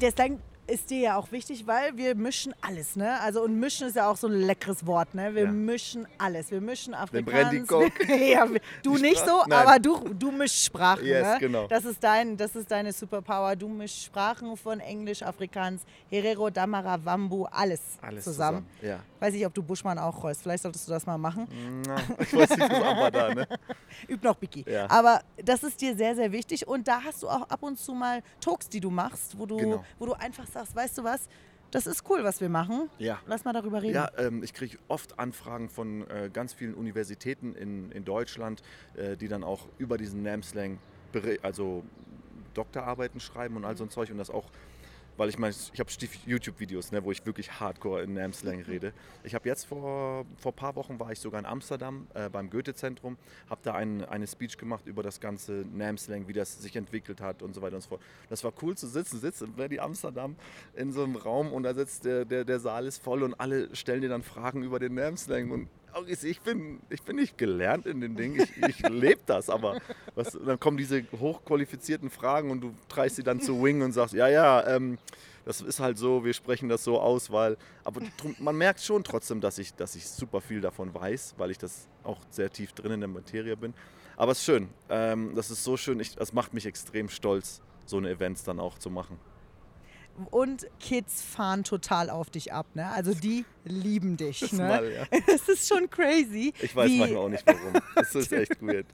Slang ist dir ja auch wichtig, weil wir mischen alles, ne? Also und mischen ist ja auch so ein leckeres Wort, ne? Wir Ja. mischen alles. Wir mischen Afrikaans. Ja, du Die nicht so, Sprache? Nein. aber du, du mischst Sprachen, Yes, ne? genau. Das ist dein, das ist deine Superpower. Du mischst Sprachen von Englisch, Afrikaans, Herero, Damara, Wambu, alles, Alles zusammen. zusammen. Ja. Weiß nicht, ob du Buschmann auch rollst. Vielleicht solltest du das mal machen. Na, ich weiß nicht, was aber da, ne? Üb noch Biki. Ja. Aber das ist dir sehr, sehr wichtig. Und da hast du auch ab und zu mal Talks, die du machst, wo du, Genau. wo du einfach sagst, weißt du was, Das ist cool, was wir machen. Ja. Lass mal darüber reden. Ja, ähm, ich kriege oft Anfragen von äh, ganz vielen Universitäten in, in Deutschland, äh, die dann auch über diesen NAM-Slang, also Doktorarbeiten schreiben und all so ein Zeug und das auch, weil ich meine, ich habe YouTube-Videos, ne, wo ich wirklich hardcore in NAM-Slang rede. Ich habe jetzt vor, vor ein paar Wochen war ich sogar in Amsterdam äh, beim Goethe-Zentrum, habe da ein, eine Speech gemacht über das ganze NAM-Slang, wie das sich entwickelt hat und so weiter und so fort. Das war cool zu sitzen, sitzt in Amsterdam in so einem Raum und da sitzt der, der, der Saal ist voll und alle stellen dir dann Fragen über den NAM-Slang und ich bin, ich bin nicht gelernt in den Dingen, ich, ich lebe das, aber was, dann kommen diese hochqualifizierten Fragen und du treibst sie dann zu Wing und sagst, ja, ja, ähm, das ist halt so, wir sprechen das so aus, weil, aber man merkt schon trotzdem, dass ich, dass ich super viel davon weiß, weil ich das auch sehr tief drin in der Materie bin. Aber es ist schön, ähm, das ist so schön, ich, das macht mich extrem stolz, so eine Events dann auch zu machen. Und Kids fahren total auf dich ab, ne? Also die lieben dich, Das ne? mal, ja. Das ist schon crazy. Ich weiß wie manchmal auch nicht warum. Das ist echt weird.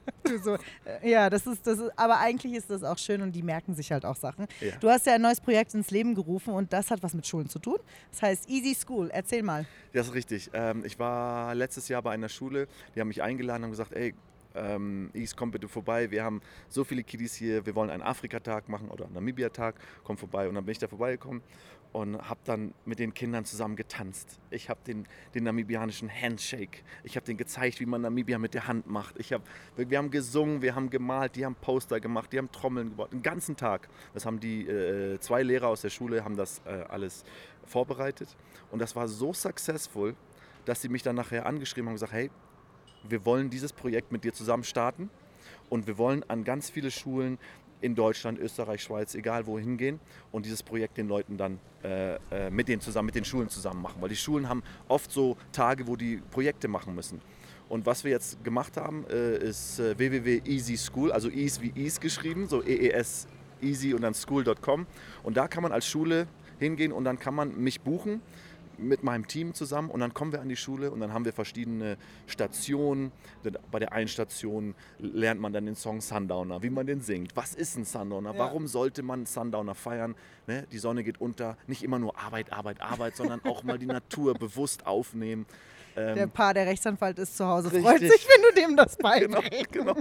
so, äh, ja, das ist, das ist, aber eigentlich ist das auch schön und die merken sich halt auch Sachen. Ja. Du hast ja ein neues Projekt ins Leben gerufen und das hat was mit Schulen zu tun. Das heißt Easy School. Erzähl mal. Das ist richtig. Ähm, ich war letztes Jahr bei einer Schule, die haben mich eingeladen und gesagt, ey, ähm, Is, komm bitte vorbei. Wir haben so viele Kiddies hier, wir wollen einen Afrika-Tag machen oder einen Namibia-Tag. Komm vorbei. Und dann bin ich da vorbeigekommen und habe dann mit den Kindern zusammen getanzt. Ich habe den, den namibianischen Handshake. Ich habe denen gezeigt, wie man Namibia mit der Hand macht. Ich hab, wir, wir haben gesungen, wir haben gemalt, die haben Poster gemacht, die haben Trommeln gebaut. Den ganzen Tag. Das haben die äh, zwei Lehrer aus der Schule haben das äh, alles vorbereitet. Und das war so successful, dass sie mich dann nachher angeschrieben haben und gesagt, hey, wir wollen dieses Projekt mit dir zusammen starten und wir wollen an ganz viele Schulen in Deutschland, Österreich, Schweiz, egal wohin gehen und dieses Projekt den Leuten dann äh, äh, mit denen zusammen, mit den Schulen zusammen machen. Weil die Schulen haben oft so Tage, wo die Projekte machen müssen. Und was wir jetzt gemacht haben, äh, ist äh, www.easy School, also Ease wie Ease geschrieben, so EES easy und dann school.com. Und da kann man als Schule hingehen und dann kann man mich buchen mit meinem Team zusammen und dann kommen wir an die Schule und dann haben wir verschiedene Stationen. Bei der einen Station lernt man dann den Song Sundowner, wie man den singt. Was ist ein Sundowner? Ja. Warum sollte man Sundowner feiern? Ne? Die Sonne geht unter. Nicht immer nur Arbeit, Arbeit, Arbeit, sondern auch mal die Natur bewusst aufnehmen. Der Ähm, Paar, der Rechtsanwalt ist zu Hause, Richtig. freut sich, wenn du dem das genau, beibringst. genau.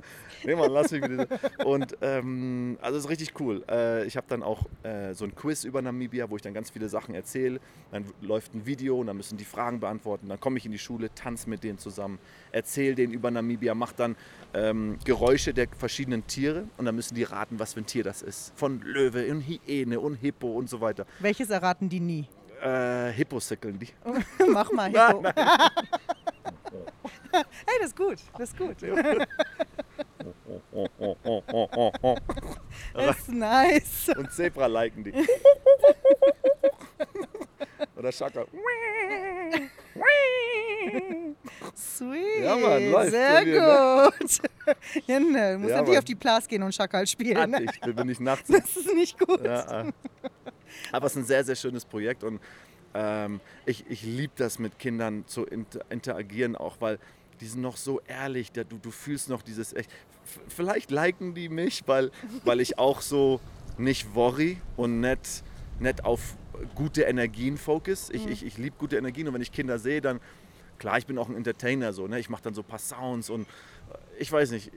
Nee, Mann, lass mich bitte. Und ähm, also es ist richtig cool. Äh, ich habe dann auch äh, so ein Quiz über Namibia, wo ich dann ganz viele Sachen erzähle. Dann läuft ein Video und dann müssen die Fragen beantworten. Dann komme ich in die Schule, tanze mit denen zusammen, erzähle denen über Namibia, mache dann ähm, Geräusche der verschiedenen Tiere und dann müssen die raten, was für ein Tier das ist. Von Löwe und Hyäne und Hippo und so weiter. Welches erraten die nie? Äh, Hippos-Sickeln die. Mach mal, Hippo. hey, das ist gut, das ist gut. Oh, oh, oh, oh, oh, oh. Das ist nice. Und Zebra liken die. Oder Schaka. Sweet. Ja, Mann, läuft Sehr mir, gut. ja, ne, du musst Ja, natürlich auf die Plas gehen und Schakal spielen. Ne? Ich bin nicht nachts. Das ist nicht gut. Ja, äh. Aber es ist ein sehr, sehr schönes Projekt und ähm, ich, ich liebe das mit Kindern zu inter interagieren, auch weil die sind noch so ehrlich, da, du, du fühlst noch dieses echt. F- Vielleicht liken die mich, weil, weil ich auch so nicht worry und nicht, nicht auf gute Energien focus. Ich, ich, ich liebe gute Energien und wenn ich Kinder sehe, dann, klar, ich bin auch ein Entertainer, so, ne? ich mache dann so ein paar Sounds und äh, ich weiß nicht,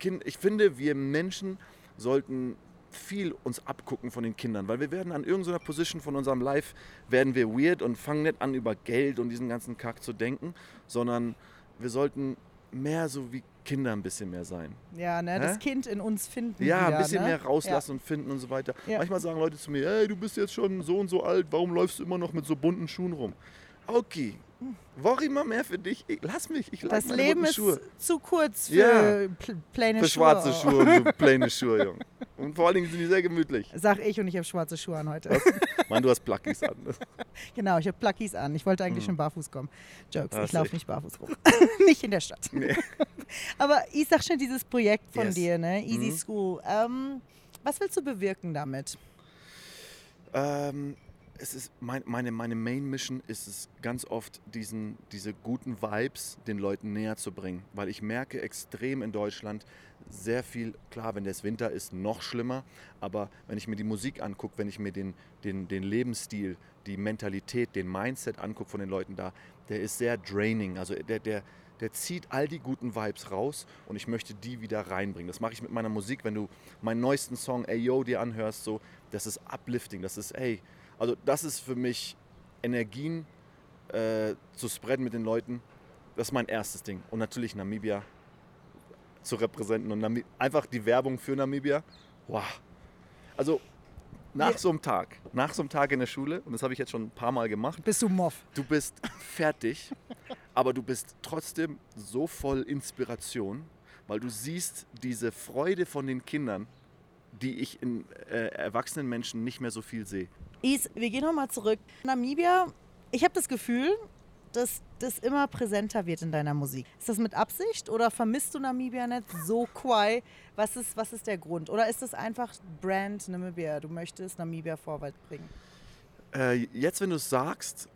kind, ich finde, wir Menschen sollten viel uns abgucken von den Kindern, weil wir werden an irgendeiner Position von unserem Life, werden wir weird und fangen nicht an über Geld und diesen ganzen Kack zu denken, sondern wir sollten mehr so wie Kinder ein bisschen mehr sein. Ja, ne, das Hä? Kind in uns finden. Ja, wieder, ein bisschen ne? mehr rauslassen und finden und so weiter. Ja. Manchmal sagen Leute zu mir, hey, du bist jetzt schon so und so alt, warum läufst du immer noch mit so bunten Schuhen rum? Okay, worry mal mehr für dich. Ich, lass mich, ich Ja. like Das Leben ist Schuhe. zu kurz für Ja. pl plaine Für Schuhe. schwarze Schuhe und so plaine Schuhe, Junge. Und vor allen Dingen sind die sehr gemütlich. Sag ich und ich habe schwarze Schuhe an heute. Mann, du hast Plackies an. Genau, ich habe Plackies an. Ich wollte eigentlich schon barfuß kommen. Jokes, Ah, ich laufe nicht barfuß rum. nicht in der Stadt. Nee. Aber ich sag schon, dieses Projekt von Yes. dir, ne? Easy Mhm. School. Ähm, was willst du bewirken damit? Ähm, es ist mein, meine, meine Main Mission ist es ganz oft, diesen, diese guten Vibes den Leuten näher zu bringen. Weil ich merke extrem in Deutschland sehr viel, klar, wenn es Winter ist, noch schlimmer. Aber wenn ich mir die Musik angucke, wenn ich mir den, den, den Lebensstil, die Mentalität, den Mindset angucke von den Leuten da, der ist sehr draining. Also der, der, der zieht all die guten Vibes raus und ich möchte die wieder reinbringen. Das mache ich mit meiner Musik. Wenn du meinen neuesten Song, Ey Yo, dir anhörst, so, das ist uplifting, das ist, ey, also das ist für mich Energien äh, zu spreaden mit den Leuten. Das ist mein erstes Ding. Und natürlich Namibia zu repräsentieren und Namib einfach die Werbung für Namibia. Wow. Also nach Ja. so einem Tag, nach so einem Tag in der Schule, und das habe ich jetzt schon ein paar Mal gemacht, Bist du Moff? du bist fertig, aber du bist trotzdem so voll Inspiration, weil du siehst diese Freude von den Kindern, die ich in äh, erwachsenen Menschen nicht mehr so viel sehe. Is, wir gehen nochmal zurück. Namibia, ich habe das Gefühl, dass das immer präsenter wird in deiner Musik. Ist das mit Absicht oder vermisst du Namibia nicht so quai? Was ist, was ist der Grund? Oder ist das einfach Brand Namibia? Du möchtest Namibia vorwärts bringen. Äh, jetzt, wenn du es sagst,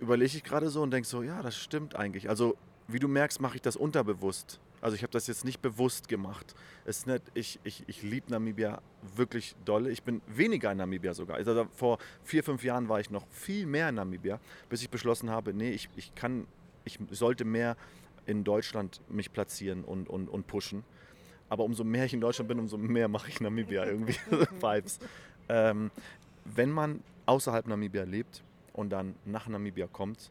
überlege ich gerade so und denke so, ja, das stimmt eigentlich. Also, wie du merkst, mache ich das unterbewusst. Also ich habe das jetzt nicht bewusst gemacht. Es ist nicht, ich ich, ich liebe Namibia wirklich dolle. Ich bin weniger in Namibia sogar. Also vor vier, fünf Jahren war ich noch viel mehr in Namibia, bis ich beschlossen habe, nee, ich, ich kann, ich sollte mehr in Deutschland mich platzieren und, und, und pushen. Aber umso mehr ich in Deutschland bin, umso mehr mache ich Namibia irgendwie Vibes. Ähm, wenn man außerhalb Namibia lebt und dann nach Namibia kommt,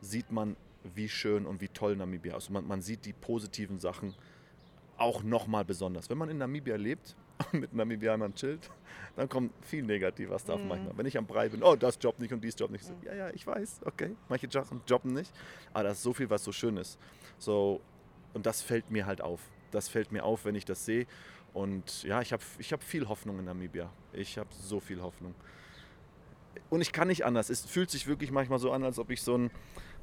sieht man, wie schön und wie toll Namibia ist. Und man, man sieht die positiven Sachen auch nochmal besonders. Wenn man in Namibia lebt und mit Namibianern chillt, dann kommt viel negativer Stuff manchmal. Wenn ich am Brei bin, oh, das Job nicht und dies Job nicht. So, ja, ja, ich weiß, okay. Manche Sachen jobben nicht, aber da ist so viel, was so schön ist. So, und das fällt mir halt auf. Das fällt mir auf, wenn ich das sehe. Und ja, ich habe ich hab viel Hoffnung in Namibia. Ich habe so viel Hoffnung. Und ich kann nicht anders. Es fühlt sich wirklich manchmal so an, als ob ich so ein,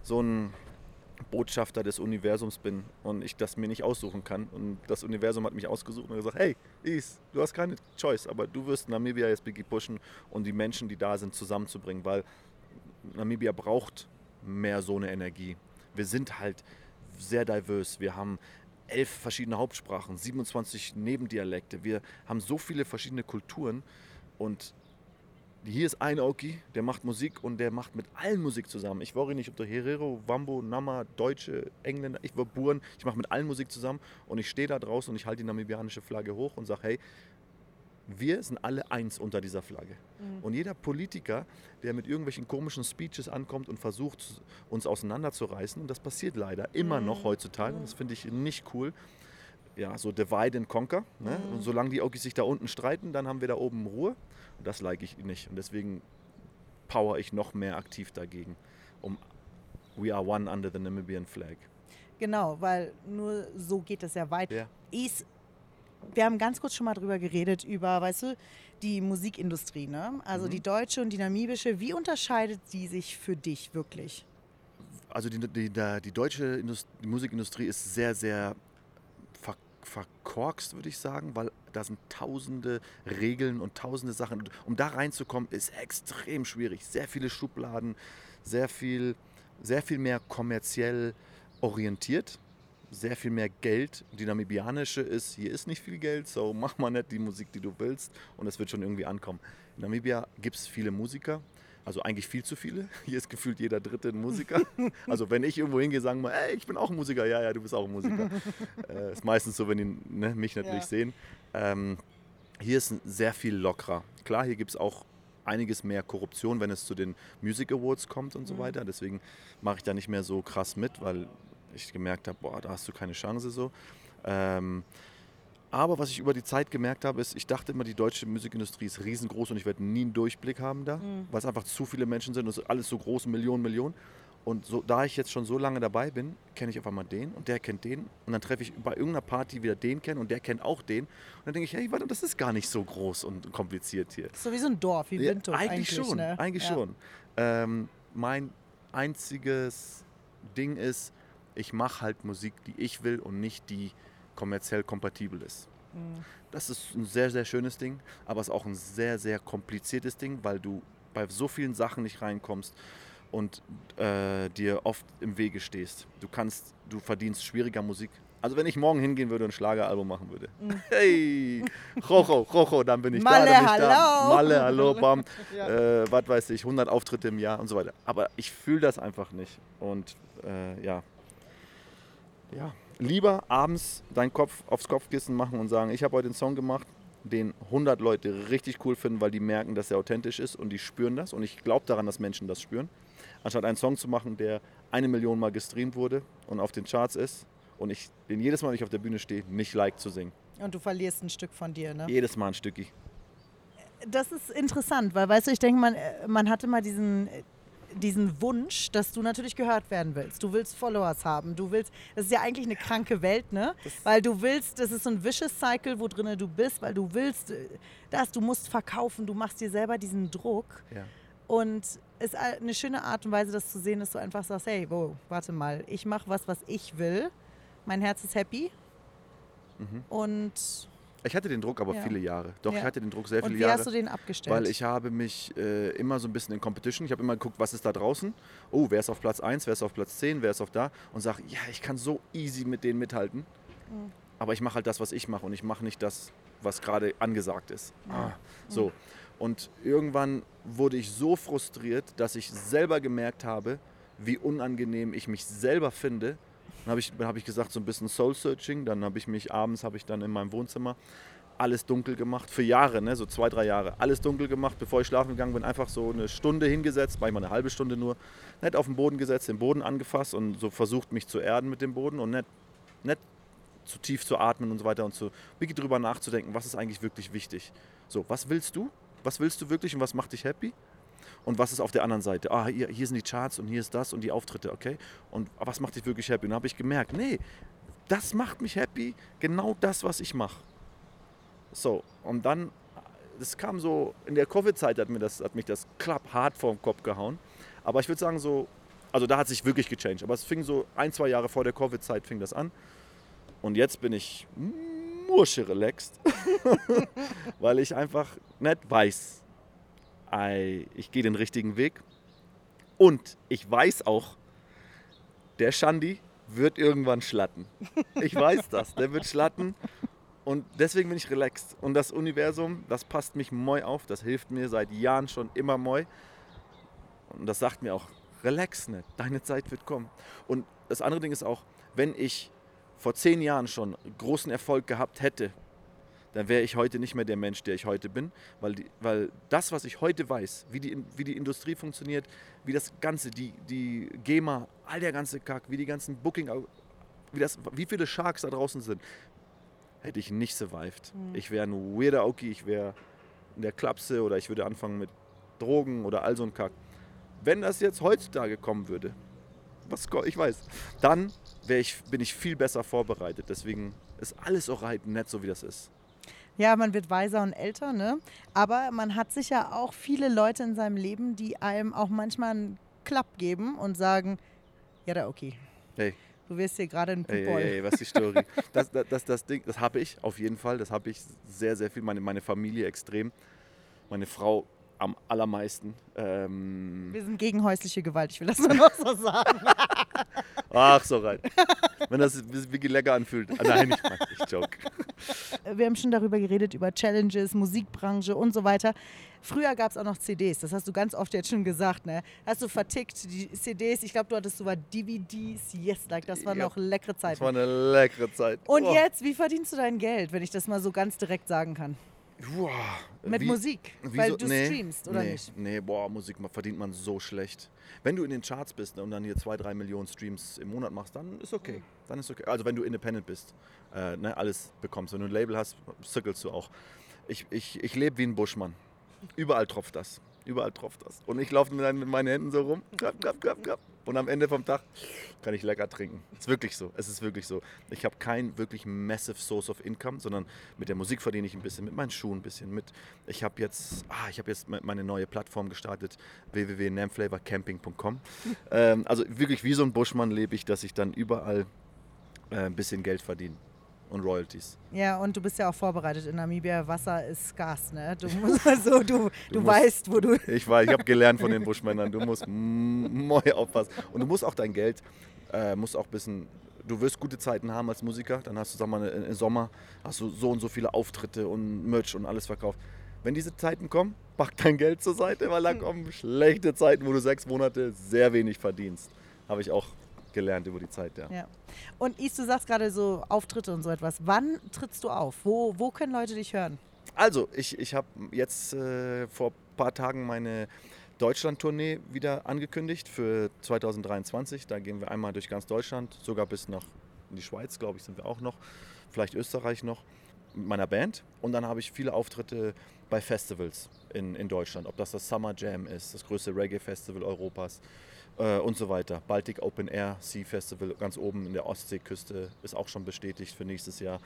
so ein Botschafter des Universums bin und ich das mir nicht aussuchen kann. Und das Universum hat mich ausgesucht und gesagt, hey, Is, du hast keine Choice, aber du wirst Namibia jetzt Biggie pushen und die Menschen, die da sind, zusammenzubringen, weil Namibia braucht mehr so eine Energie. Wir sind halt sehr divers. Wir haben elf verschiedene Hauptsprachen, 27 Nebendialekte. Wir haben so viele verschiedene Kulturen und hier ist ein Oki, der macht Musik und der macht mit allen Musik zusammen. Ich worry nicht unter Herero, Wambo, Nama, Deutsche, Engländer, ich war Buren, ich mache mit allen Musik zusammen und ich stehe da draußen und ich halte die namibianische Flagge hoch und sage, hey, wir sind alle eins unter dieser Flagge. Und jeder Politiker, der mit irgendwelchen komischen Speeches ankommt und versucht, uns auseinanderzureißen, und das passiert leider immer noch heutzutage, und das finde ich nicht cool, ja, so divide and conquer. Ne? Und solange die Okis sich da unten streiten, dann haben wir da oben Ruhe. Und das like ich nicht. Und deswegen power ich noch mehr aktiv dagegen. Um We are one under the Namibian flag. Genau, weil nur so geht es ja weiter. Ja. Is, wir haben ganz kurz schon mal drüber geredet, über, weißt du, die Musikindustrie, ne? Mhm. Also die deutsche und die namibische. Wie unterscheidet die sich für dich wirklich? Also die, die, die, deutsche Indust die Musikindustrie ist sehr, sehr verkorkst, würde ich sagen, weil da sind tausende Regeln und tausende Sachen. Und Um da reinzukommen, ist extrem schwierig. Sehr viele Schubladen, sehr viel, sehr viel mehr kommerziell orientiert, sehr viel mehr Geld. Die namibianische ist, hier ist nicht viel Geld, so mach mal nicht die Musik, die du willst und es wird schon irgendwie ankommen. In Namibia gibt es viele Musiker, also eigentlich viel zu viele. Hier ist gefühlt jeder dritte ein Musiker. Also wenn ich irgendwo hingehe, sagen wir, ey, ich bin auch ein Musiker. Ja, ja, du bist auch ein Musiker. äh, ist meistens so, wenn die ne, mich natürlich Ja. sehen. Ähm, hier ist sehr viel lockerer. Klar, hier gibt es auch einiges mehr Korruption, wenn es zu den Music Awards kommt und so weiter. Deswegen mache ich da nicht mehr so krass mit, weil ich gemerkt habe, boah, da hast du keine Chance so. Ähm, aber was ich über die Zeit gemerkt habe, ist, ich dachte immer, die deutsche Musikindustrie ist riesengroß und ich werde nie einen Durchblick haben da, weil es einfach zu viele Menschen sind und es ist alles so groß, Millionen, Millionen. Und so, da ich jetzt schon so lange dabei bin, kenne ich auf einmal den und der kennt den. Und dann treffe ich bei irgendeiner Party wieder den kennen und der kennt auch den. Und dann denke ich, hey, warte, das ist gar nicht so groß und kompliziert hier. So wie so ein Dorf, wie Ja, Windhoek eigentlich, eigentlich. schon, ne? eigentlich ja. schon. Ähm, mein einziges Ding ist, ich mache halt Musik, die ich will und nicht die kommerziell kompatibel ist. Mhm. Das ist ein sehr, sehr schönes Ding, aber es ist auch ein sehr, sehr kompliziertes Ding, weil du bei so vielen Sachen nicht reinkommst und äh, dir oft im Wege stehst. Du kannst, du verdienst schwieriger Musik. Also wenn ich morgen hingehen würde und ein Schlageralbum machen würde. Hey, Rojo, Rojo, dann bin ich Malle, da, dann bin ich da. hallo. Malle, hallo, bam. Ja. Äh, was weiß ich, 100 Auftritte im Jahr und so weiter. Aber ich fühle das einfach nicht. Und äh, ja. Ja, lieber abends deinen Kopf aufs Kopfkissen machen und sagen, ich habe heute einen Song gemacht, den 100 Leute richtig cool finden, weil die merken, dass er authentisch ist und die spüren das. Und ich glaube daran, dass Menschen das spüren. Anstatt einen Song zu machen, der eine Million Mal gestreamt wurde und auf den Charts ist und ich den jedes Mal, wenn ich auf der Bühne stehe, nicht like zu singen. Und du verlierst ein Stück von dir, ne? Jedes Mal ein Stücki. Das ist interessant, weil, weißt du, ich denke, man, äh, man hatte mal diesen, äh, diesen Wunsch, dass du natürlich gehört werden willst. Du willst Followers haben. Du willst, das ist ja eigentlich eine kranke Welt, ne? Weil du willst, das ist so ein vicious Cycle, wo drinne du bist, weil du willst äh, das, du musst verkaufen, du machst dir selber diesen Druck. Ja. Und es ist eine schöne Art und Weise, das zu sehen, dass du einfach sagst, hey, wow, warte mal, ich mache was, was ich will. Mein Herz ist happy. Mhm. Und, Ich hatte den Druck aber Ja. viele Jahre. Doch, Ja. ich hatte den Druck sehr und viele wie Jahre. hast du den abgestellt? Weil ich habe mich äh, immer so ein bisschen in Competition, ich habe immer geguckt, was ist da draußen. Oh, wer ist auf Platz 1, wer ist auf Platz 10, wer ist auf da. Und sage, ja, ich kann so easy mit denen mithalten. Mhm. Aber ich mache halt das, was ich mache und ich mache nicht das, was gerade angesagt ist. Ah, so. Und irgendwann wurde ich so frustriert, dass ich selber gemerkt habe, wie unangenehm ich mich selber finde. Dann habe ich, hab ich gesagt, so ein bisschen Soul-Searching. Dann habe ich mich abends, habe ich dann in meinem Wohnzimmer alles dunkel gemacht. Für Jahre, ne, so zwei, drei Jahre. Alles dunkel gemacht, bevor ich schlafen gegangen bin. Einfach so eine Stunde hingesetzt, manchmal eine halbe Stunde nur. Nicht auf den Boden gesetzt, den Boden angefasst und so versucht, mich zu erden mit dem Boden und nicht, nicht zu tief zu atmen und so weiter und zu wirklich drüber nachzudenken, was ist eigentlich wirklich wichtig. So, was willst du? Was willst du wirklich und was macht dich happy? Und was ist auf der anderen Seite? Ah, hier, hier sind die Charts und hier ist das und die Auftritte, okay? Und was macht dich wirklich happy? Und dann habe ich gemerkt, nee, das macht mich happy, genau das, was ich mache. So, und dann, das kam so, in der Covid-Zeit hat, hat mich das klapp hart vorm Kopf gehauen. Aber ich würde sagen so, also da hat sich wirklich gechanged. Aber es fing so ein, zwei Jahre vor der Covid-Zeit fing das an. Und jetzt bin ich mursche relaxed, weil ich einfach nicht weiß, ei, ich gehe den richtigen Weg. Und ich weiß auch, der Shandi wird irgendwann schlatten. Ich weiß das, der wird schlatten. Und deswegen bin ich relaxed. Und das Universum, das passt mich moi auf, das hilft mir seit Jahren schon immer moi. Und das sagt mir auch, relax nicht, deine Zeit wird kommen. Und das andere Ding ist auch, wenn ich vor zehn Jahren schon großen Erfolg gehabt hätte, dann wäre ich heute nicht mehr der Mensch, der ich heute bin, weil, die, weil das, was ich heute weiß, wie die, wie die Industrie funktioniert, wie das Ganze, die, die GEMA, all der ganze Kack, wie die ganzen Booking, wie, das, wie viele Sharks da draußen sind, hätte ich nicht survived. Ich wäre ein weirder Oki, ich wäre in der Klapse oder ich würde anfangen mit Drogen oder all so ein Kack. Wenn das jetzt heutzutage kommen würde, was ich weiß, dann ich, bin ich viel besser vorbereitet. Deswegen ist alles auch halt nett, so wie das ist. Ja, man wird weiser und älter, ne? Aber man hat sicher auch viele Leute in seinem Leben, die einem auch manchmal einen Klapp geben und sagen, ja, da okay. Hey, Du wirst hier gerade ein Ey, People. ey, ey, was ist die Story? Das, das, das, das Ding, das habe ich auf jeden Fall. Das habe ich sehr, sehr viel. Meine, meine Familie extrem. Meine Frau am allermeisten. Ähm, Wir sind gegen häusliche Gewalt, ich will das nur noch so sagen. ach, so rein. Wenn das wirklich lecker anfühlt. Ah, nein, ich, mein, ich joke. Wir haben schon darüber geredet, über Challenges, Musikbranche und so weiter. Früher gab es auch noch CDs, das hast du ganz oft jetzt schon gesagt, ne? Hast du vertickt, die CDs, ich glaube, du hattest sogar DVDs, yes, like, das waren Ja. noch leckere Das Zeiten. war eine leckere Zeit. Und Oh. jetzt, wie verdienst du dein Geld, wenn ich das mal so ganz direkt sagen kann? Boah, Mit wie- Musik, Wieso? weil du nee, streamst, oder nee, nicht? Nee, boah, Musik verdient man so schlecht. Wenn du in den Charts bist ne, und dann hier zwei, drei Millionen Streams im Monat machst, dann ist okay. Dann ist okay. Also wenn du independent bist, äh, ne, alles bekommst. Wenn du ein Label hast, zirkelst du auch. Ich, ich, ich lebe wie ein Buschmann. Überall tropft das. Überall tropft das. Und ich laufe dann mit meinen Händen so rum. Klapp, klapp, klapp, klapp. Und am Ende vom Tag kann ich lecker trinken. Ist wirklich so. Es ist wirklich so. Ich habe kein wirklich massive Source of Income, sondern mit der Musik verdiene ich ein bisschen, mit meinen Schuhen ein bisschen, mit. Ich habe jetzt, ah, ich habe jetzt me- meine neue Plattform gestartet, www.nameflavorcamping.com. ähm, also wirklich wie so ein Buschmann lebe ich, dass ich dann überall äh, ein bisschen Geld verdiene. Und Royalties. Ja, und du bist ja auch vorbereitet in Namibia. Wasser ist Gas, ne? Du musst also, du, du, Du musst- weißt, wo du. Ich weiß, ich habe gelernt von den Buschmännern, du musst neu aufpassen. Und du musst auch dein Geld, äh, musst auch ein bisschen, du wirst gute Zeiten haben als Musiker, dann hast du, sag mal, im Sommer hast du so und so viele Auftritte und Merch und alles verkauft. Wenn diese Zeiten kommen, pack dein Geld zur Seite, weil da kommen schlechte Zeiten, wo du sechs Monate sehr wenig verdienst. Habe ich auch gelernt über die Zeit, ja. Ja. Und Is, du sagst gerade so Auftritte und so etwas. Wann trittst du auf? Wo, wo können Leute dich hören? Also, ich, ich habe jetzt äh, vor ein paar Tagen meine Deutschland-Tournee wieder angekündigt für 2023. Da gehen wir einmal durch ganz Deutschland, sogar bis nach in die Schweiz, glaube ich, sind wir auch noch. Vielleicht Österreich noch mit meiner Band. Und dann habe ich viele Auftritte bei Festivals in, in Deutschland. Ob das das Summer Jam ist, das größte Reggae-Festival Europas äh, und so weiter. Baltic Open Air Sea Festival ganz oben in der Ostseeküste ist auch schon bestätigt für nächstes Jahr.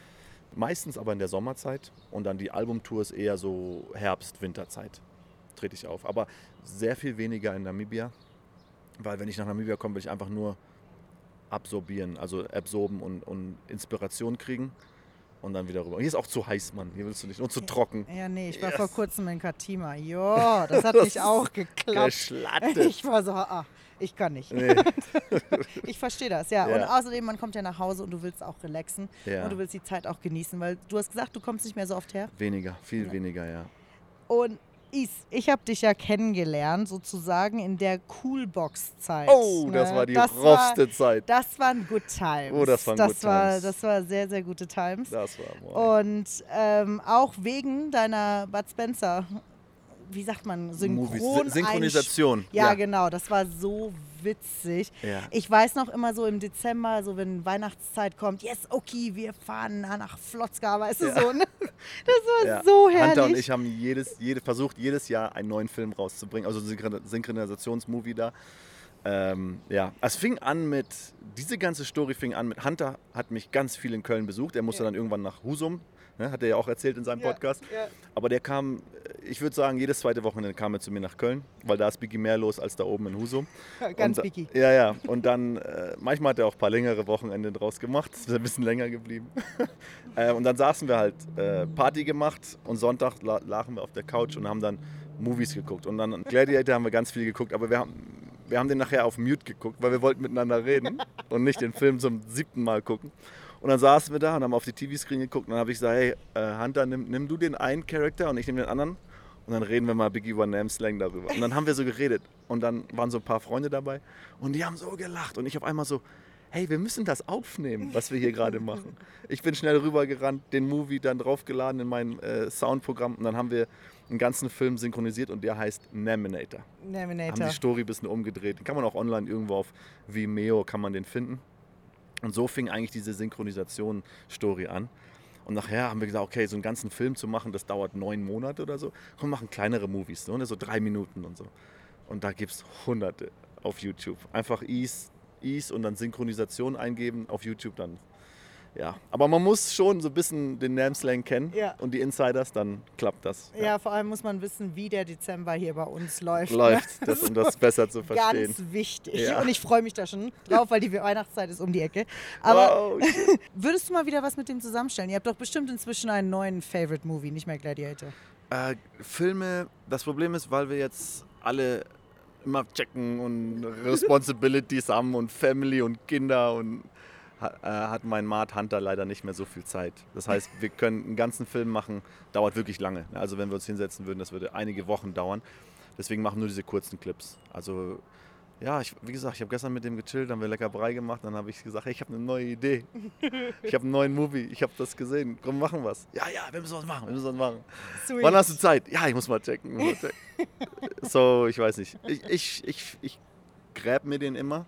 Meistens aber in der Sommerzeit und dann die Albumtour ist eher so Herbst-Winterzeit trete ich auf. Aber sehr viel weniger in Namibia, weil wenn ich nach Namibia komme, will ich einfach nur absorbieren, also absorben und, und Inspiration kriegen und dann wieder rüber. Hier ist auch zu heiß, Mann. Hier willst du nicht. Und zu trocken. Ja, nee, ich war Yes. vor kurzem in Katima. Ja, das hat Das mich auch geklappt. Ich war so, ah, ich kann nicht. Nee. Ich verstehe das, ja. Ja. Und außerdem, man kommt ja nach Hause und du willst auch relaxen Ja. und du willst die Zeit auch genießen, weil du hast gesagt, du kommst nicht mehr so oft her. Weniger, viel weniger, ja. Und Is, ich habe dich ja kennengelernt, sozusagen in der Coolbox-Zeit. Oh, das ne? war die Das rougste Zeit. Das waren Good Times. Oh, das waren das Good war, Times. Das war sehr, sehr gute Times. Das war boah. Und ähm, auch wegen deiner Bud Spencer, wie sagt man. Synchron Synchronisation. Ja, Ja. genau, das war so witzig. Ja. Ich weiß noch immer so im Dezember, so wenn Weihnachtszeit kommt, yes, okay, wir fahren nach Flotzka, weißt du Ja. so, ne? Das war so herrlich. Hunter und ich haben jedes, jede, versucht, jedes Jahr einen neuen Film rauszubringen, also Synchron- Synchronisationsmovie da. Ähm, ja, es fing an mit, diese ganze Story fing an mit, Hunter hat mich ganz viel in Köln besucht, er musste dann irgendwann nach Husum, ne, hat er ja auch erzählt in seinem Ja, Podcast. ja. Aber der kam, ich würde sagen, jedes zweite Wochenende kam er zu mir nach Köln, weil da ist Biggie mehr los als da oben in Husum. Ganz und, biggie. Ja, ja. Und dann, äh, manchmal hat er auch ein paar längere Wochenende draus gemacht. Ist ein bisschen länger geblieben. äh, und dann saßen wir halt, äh, Party gemacht und Sonntag la lagen wir auf der Couch und haben dann Movies geguckt. Und dann Gladiator haben wir ganz viel geguckt, aber wir haben, wir haben den nachher auf Mute geguckt, weil wir wollten miteinander reden und nicht den Film zum siebten Mal gucken. Und dann saßen wir da und haben auf die TV-Screen geguckt und dann habe ich gesagt, hey, äh, Hunter, nimm, nimm du den einen Charakter und ich nehme den anderen. Und dann reden wir mal Biggie One Name Slang darüber. Und dann haben wir so geredet. Und dann waren so ein paar Freunde dabei. Und die haben so gelacht. Und ich auf einmal so, hey, wir müssen das aufnehmen, was wir hier gerade machen. Ich bin schnell rübergerannt, den Movie dann draufgeladen in mein äh, Soundprogramm. Und dann haben wir einen ganzen Film synchronisiert und der heißt Naminator. Haben Naminator. die Story ein bisschen umgedreht. Den kann man auch online irgendwo auf Vimeo kann man den finden. Und so fing eigentlich diese Synchronisation-Story an. Und nachher haben wir gesagt, okay, so einen ganzen Film zu machen, das dauert neun Monate oder so. Komm, machen kleinere Movies, so, ne? so drei Minuten und so. Und da gibt es hunderte auf YouTube. Einfach Ease, Ease und dann Synchronisation eingeben auf YouTube dann. Ja, aber man muss schon so ein bisschen den Nameslang kennen Ja. und die Insiders, dann klappt das. Ja, vor allem muss man wissen, wie der Dezember hier bei uns läuft. ne? Läuft, das, um das besser zu verstehen. Ganz wichtig. Ja. Und ich freue mich da schon drauf, weil die Weihnachtszeit ist um die Ecke. Aber oh, würdest du mal wieder was mit dem zusammenstellen? Ihr habt doch bestimmt inzwischen einen neuen Favorite Movie, nicht mehr Gladiator. Äh, Filme, das Problem ist, weil wir jetzt alle immer checken und Responsibilities haben und Family und Kinder und hat mein Mart Hunter leider nicht mehr so viel Zeit. Das heißt, wir können einen ganzen Film machen, dauert wirklich lange. Also wenn wir uns hinsetzen würden, das würde einige Wochen dauern. Deswegen machen wir nur diese kurzen Clips. Also ja, ich, wie gesagt, ich habe gestern mit dem gechillt, haben wir lecker Brei gemacht, dann habe ich gesagt, hey, ich habe eine neue Idee. Ich habe einen neuen Movie, ich habe das gesehen. Komm, machen was. Ja, ja, wir müssen was machen, wir müssen was machen. Sweet. Wann hast du Zeit? Ja, ich muss mal checken. Muss mal checken. so, ich weiß nicht. Ich, ich, ich, ich gräb mir den immer.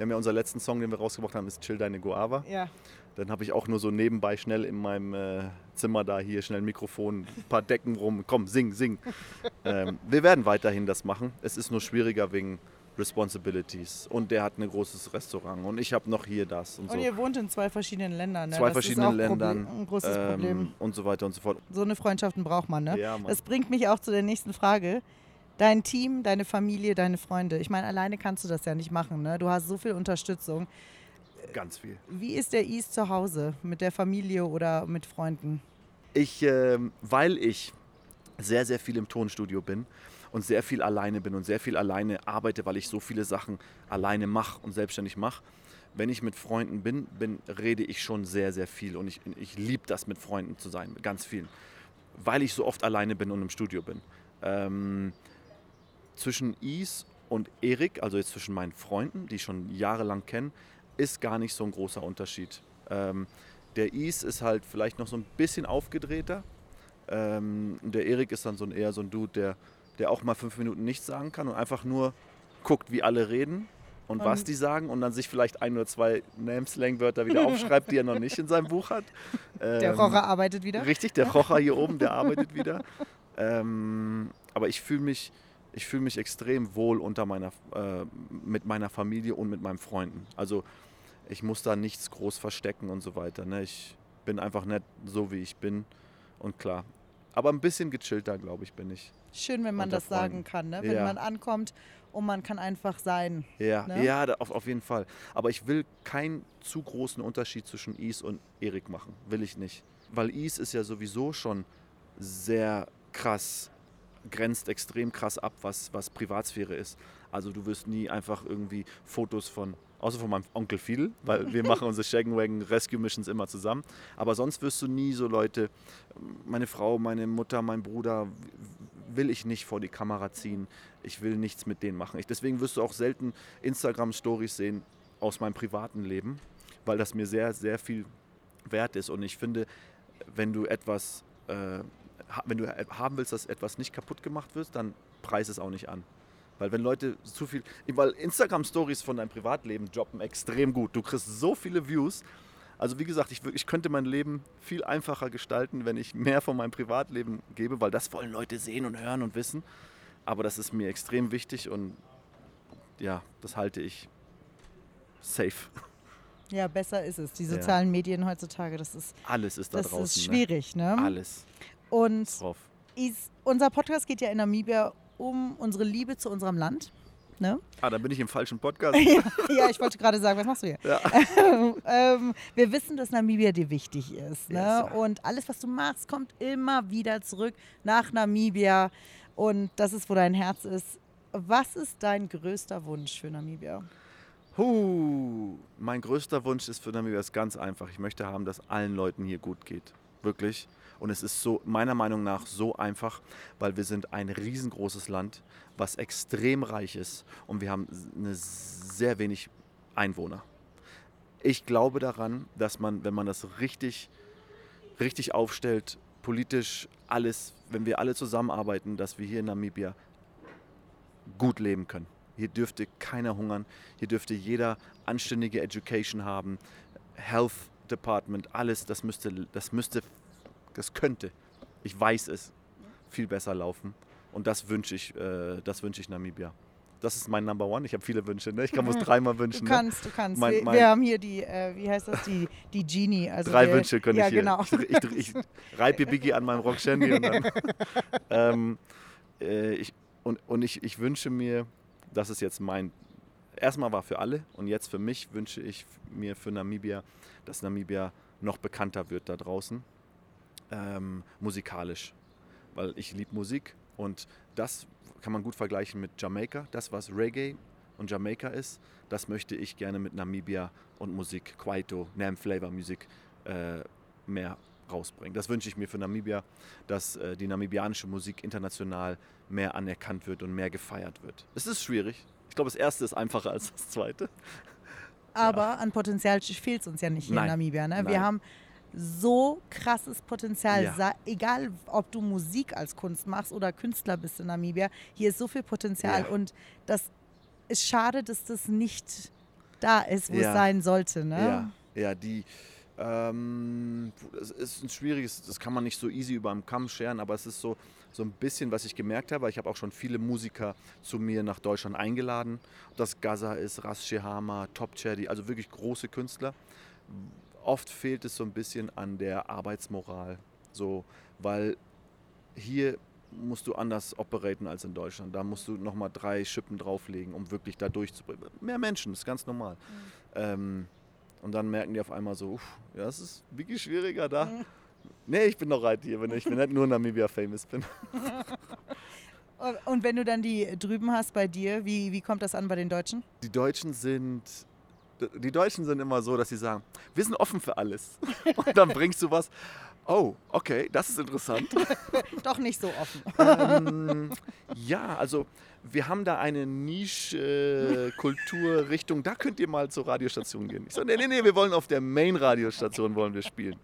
Wir haben ja unseren letzten Song, den wir rausgebracht haben, ist Chill Deine Guava. Ja. Dann habe ich auch nur so nebenbei schnell in meinem äh, Zimmer da hier schnell ein Mikrofon, ein paar Decken rum. Komm, sing, sing. ähm, wir werden weiterhin das machen. Es ist nur schwieriger wegen Responsibilities. Und der hat ein großes Restaurant und ich habe noch hier das und so. Und ihr wohnt in zwei verschiedenen Ländern. Ne? Zwei das verschiedenen Problem- Ländern Ein großes ähm, Problem. und so weiter und so fort. So eine Freundschaften braucht man, ne? Ja, Mann. Das bringt mich auch zu der nächsten Frage. Dein Team, deine Familie, deine Freunde. Ich meine, alleine kannst du das ja nicht machen. Ne? Du hast so viel Unterstützung. ganz viel. Wie ist der East zu Hause? Mit der Familie oder mit Freunden? Ich, ähm, weil ich sehr, sehr viel im Tonstudio bin und sehr viel alleine bin und sehr viel alleine arbeite, weil ich so viele Sachen alleine mache und selbstständig mache. Wenn ich mit Freunden bin, bin, rede ich schon sehr, sehr viel und ich, ich liebe das, mit Freunden zu sein, mit ganz vielen, weil ich so oft alleine bin und im Studio bin. Ähm, zwischen Is und Erik, also jetzt zwischen meinen Freunden, die ich schon jahrelang kenne, ist gar nicht so ein großer Unterschied. Ähm, der Is ist halt vielleicht noch so ein bisschen aufgedrehter. Ähm, der Erik ist dann so ein, eher so ein Dude, der, der auch mal fünf Minuten nichts sagen kann und einfach nur guckt, wie alle reden und, Und- was die sagen und dann sich vielleicht ein oder zwei Name-Slang-Wörter wieder aufschreibt, die er noch nicht in seinem Buch hat. Der Ähm, Rocher arbeitet wieder? Richtig, der Rocher hier oben, der arbeitet wieder. Ähm, aber ich fühle mich, ich fühle mich extrem wohl unter meiner, äh, mit meiner Familie und mit meinen Freunden. Also ich muss da nichts groß verstecken und so weiter. Ne? Ich bin einfach nicht so, wie ich bin. Und klar. Aber ein bisschen gechillter, glaube ich, bin ich. Schön, wenn man das sagen Freunden. kann, ne? wenn Ja. man ankommt und man kann einfach sein. Ja, Ne? ja auf, auf jeden Fall. Aber ich will keinen zu großen Unterschied zwischen Is und Erik machen. Will ich nicht. Weil Is ist ja sowieso schon sehr krass, grenzt extrem krass ab, was, was Privatsphäre ist. Also du wirst nie einfach irgendwie Fotos von, außer von meinem Onkel Fidel, weil wir machen unsere Shaggenwagon Rescue Missions immer zusammen. Aber sonst wirst du nie so Leute, meine Frau, meine Mutter, mein Bruder, will ich nicht vor die Kamera ziehen. Ich will nichts mit denen machen. Ich, deswegen wirst du auch selten Instagram-Stories sehen aus meinem privaten Leben, weil das mir sehr, sehr viel wert ist. Und ich finde, wenn du etwas, äh, wenn du e- haben willst, dass etwas nicht kaputt gemacht wird, dann preis es auch nicht an. Weil wenn Leute zu viel, weil Instagram-Stories von deinem Privatleben droppen extrem gut. Du kriegst so viele Views. Also wie gesagt, ich, ich könnte mein Leben viel einfacher gestalten, wenn ich mehr von meinem Privatleben gebe, weil das wollen Leute sehen und hören und wissen. Aber das ist mir extrem wichtig und ja, das halte ich safe. Ja, besser ist es. Die Ja. sozialen Medien heutzutage, das ist, Alles ist da das draußen. ist schwierig. Ne? Ne? Alles Und drauf. ist, unser Podcast geht ja in Namibia um unsere Liebe zu unserem Land. Ne? Ah, da bin ich im falschen Podcast. ja, ich wollte gerade sagen, was machst du hier? Ja. ähm, wir wissen, dass Namibia dir wichtig ist. Ne? Yes, sir. Und alles, was du machst, kommt immer wieder zurück nach Namibia. Und das ist, wo dein Herz ist. Was ist dein größter Wunsch für Namibia? Huh, mein größter Wunsch ist für Namibia ist ganz einfach. Ich möchte haben, dass allen Leuten hier gut geht. Wirklich. Und es ist so, meiner Meinung nach, so einfach, weil wir sind ein riesengroßes Land, was extrem reich ist und wir haben eine sehr wenig Einwohner. Ich glaube daran, dass man, wenn man das richtig, richtig aufstellt, politisch alles, wenn wir alle zusammenarbeiten, dass wir hier in Namibia gut leben können. Hier dürfte keiner hungern, hier dürfte jeder anständige Education haben, Health Department, alles, das müsste, das müsste, das könnte, ich weiß es, viel besser laufen. Und das wünsche ich, äh, das wünsche ich Namibia. Das ist mein Number One. Ich habe viele Wünsche, ne? Ich kann es dreimal Du wünschen. Ne? kannst, du kannst. Mein- wir, mein- wir haben hier die, äh, wie heißt das, die, die Genie. Also Drei wir, Wünsche könnte ja, ich hier. genau. Ich, ich, ich reibe Biggie an meinem Rock-Shandy und dann. ähm, äh, ich, und und ich, ich wünsche mir, das ist jetzt mein. Erstmal war für alle und jetzt für mich wünsche ich mir für Namibia, dass Namibia noch bekannter wird da draußen. Ähm, musikalisch. Weil ich liebe Musik und das kann man gut vergleichen mit Jamaika. Das, was Reggae und Jamaika ist, das möchte ich gerne mit Namibia und Musik, Kwaito, Nam Flavor Musik äh, mehr rausbringen. Das wünsche ich mir für Namibia, dass äh, die namibianische Musik international mehr anerkannt wird und mehr gefeiert wird. Es ist schwierig. Ich glaube, das erste ist einfacher als das zweite. Aber an Potenzial fehlt es uns ja nicht hier Nein. in Namibia. Ne? Nein. Wir haben so krasses Potenzial. Ja. Egal, ob du Musik als Kunst machst oder Künstler bist in Namibia, hier ist so viel Potenzial. Ja. Und das ist schade, dass das nicht da ist, wo Ja. es sein sollte. Ne? Ja, ja, die. Ähm, es ist ein schwieriges, das kann man nicht so easy über den Kamm scheren, aber es ist so, so ein bisschen, was ich gemerkt habe. Ich habe auch schon viele Musiker zu mir nach Deutschland eingeladen. Ob das Gaza ist, Ras Shehama, Top Cherry, also wirklich große Künstler. Oft fehlt es so ein bisschen an der Arbeitsmoral, so, weil hier musst du anders operaten als in Deutschland. Da musst du nochmal drei Schippen drauflegen, um wirklich da durchzubringen. Mehr Menschen, ist ganz normal. Ähm, Und dann merken die auf einmal so, uff, ja, das ist wirklich schwieriger da. Nee, ich bin noch right hier, wenn ich bin nicht nur Namibia famous bin. Und wenn du dann die drüben hast bei dir, wie, wie kommt das an bei den Deutschen? Die Deutschen sind die Deutschen sind immer so, dass sie sagen, wir sind offen für alles. Und dann bringst du was, oh, okay, das ist interessant. Doch nicht so offen. ähm, ja, also wir haben da eine Nische-Kulturrichtung, da könnt ihr mal zur Radiostation gehen. Ich so, nee, nee, nee, wir wollen auf der Main-Radiostation wollen wir spielen.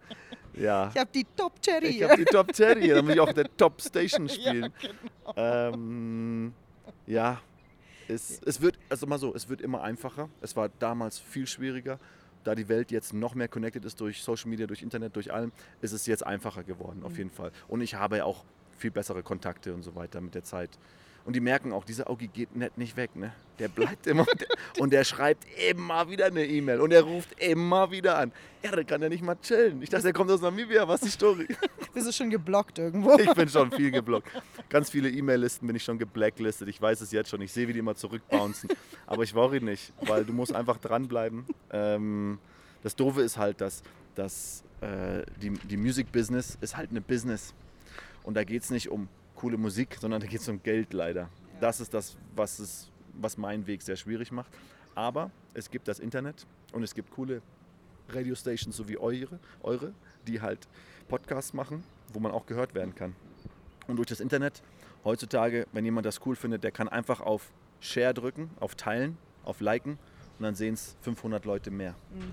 Ja. Ich habe die Top Cherry. Ich habe die Top Cherry, dann muss ich auch der Top Station spielen. Ja, genau. ähm, ja, es, es wird, also mal so, es wird immer einfacher. Es war damals viel schwieriger. Da die Welt jetzt noch mehr connected ist durch Social Media, durch Internet, durch allem, ist es jetzt einfacher geworden, auf mhm. jeden Fall. Und ich habe auch viel bessere Kontakte und so weiter mit der Zeit. Und die merken auch, dieser Augi geht nicht, nicht weg. Ne? Der bleibt immer und der schreibt immer wieder eine E-Mail und er ruft immer wieder an. Ja, der kann ja nicht mal chillen. Ich dachte, er kommt aus Namibia. Was ist die Story? Bist du schon geblockt irgendwo? Ich bin schon viel geblockt. Ganz viele E-Mail-Listen bin ich schon geblacklistet. Ich weiß es jetzt schon. Ich sehe, wie die immer zurückbouncen. Aber ich worry nicht, weil du musst einfach dranbleiben. Ähm, das Doofe ist halt, dass, dass äh, die, die Music-Business ist halt eine Business. Und da geht es nicht um coole Musik, sondern da geht es um Geld leider. Das ist das, was, es, was meinen Weg sehr schwierig macht. Aber es gibt das Internet und es gibt coole Radiostations so wie eure, eure, die halt Podcasts machen, wo man auch gehört werden kann. Und durch das Internet heutzutage, wenn jemand das cool findet, der kann einfach auf Share drücken, auf Teilen, auf Liken und dann sehen es 500 Leute mehr. Mhm.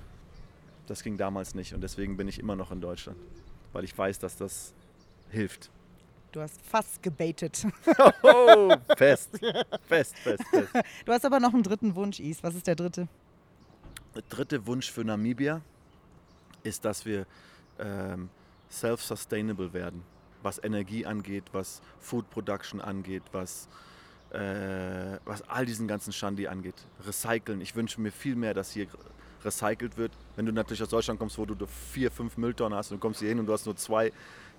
Das ging damals nicht und deswegen bin ich immer noch in Deutschland, weil ich weiß, dass das hilft. Du hast fast gebaitet. Oh, fest. Fest, fest, fest. Du hast aber noch einen dritten Wunsch, Is. Was ist der dritte? Der dritte Wunsch für Namibia ist, dass wir ähm, self-sustainable werden. Was Energie angeht, was Food Production angeht, was, äh, was all diesen ganzen Shandi angeht. Recyceln. Ich wünsche mir viel mehr, dass hier recycelt wird. Wenn du natürlich aus Deutschland kommst, wo du vier, fünf Mülltonnen hast und du kommst hier hin und du hast nur zwei,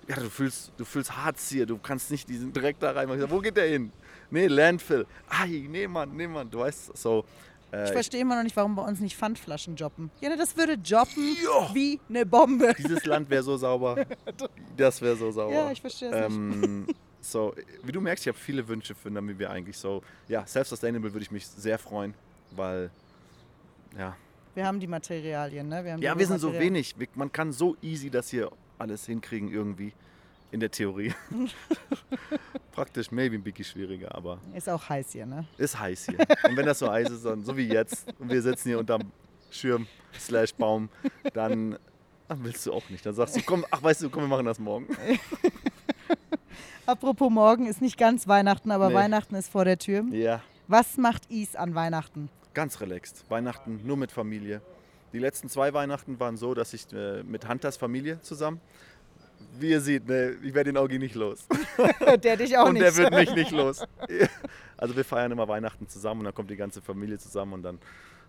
ja, du fühlst, du fühlst Harz hier, du kannst nicht diesen Dreck da rein. Sag, wo geht der hin? Nee, Landfill. Ai, nee, Mann, nee, Mann. Du weißt, so. Äh, ich verstehe immer noch nicht, warum bei uns nicht Pfandflaschen joppen. Ja, ne, das würde joppen jo. wie eine Bombe. Dieses Land wäre so sauber. Das wäre so sauber. Ja, ich verstehe es ähm, nicht. So, wie du merkst, ich habe viele Wünsche für Namibia eigentlich. So, ja, self-sustainable würde ich mich sehr freuen, weil, ja. Wir haben die Materialien, ne? Wir ja, wir sind so wenig. Man kann so easy das hier alles hinkriegen irgendwie. In der Theorie. Praktisch maybe ein bisschen schwieriger, aber. Ist auch heiß hier, ne? Ist heiß hier. Und wenn das so heiß ist, dann so wie jetzt, und wir sitzen hier unterm Schirm slash Baum, dann, dann willst du auch nicht. Dann sagst du, komm, ach weißt du, komm, wir machen das morgen. Apropos morgen ist nicht ganz Weihnachten, aber nee. Weihnachten ist vor der Tür. Ja. Was macht Is an Weihnachten? Ganz relaxed. Weihnachten nur mit Familie. Die letzten zwei Weihnachten waren so, dass ich äh, mit Hunters Familie zusammen, wie ihr seht, ne, ich werde den Augi nicht los. der dich auch und nicht. Und der wird mich nicht los. Also wir feiern immer Weihnachten zusammen und dann kommt die ganze Familie zusammen und dann,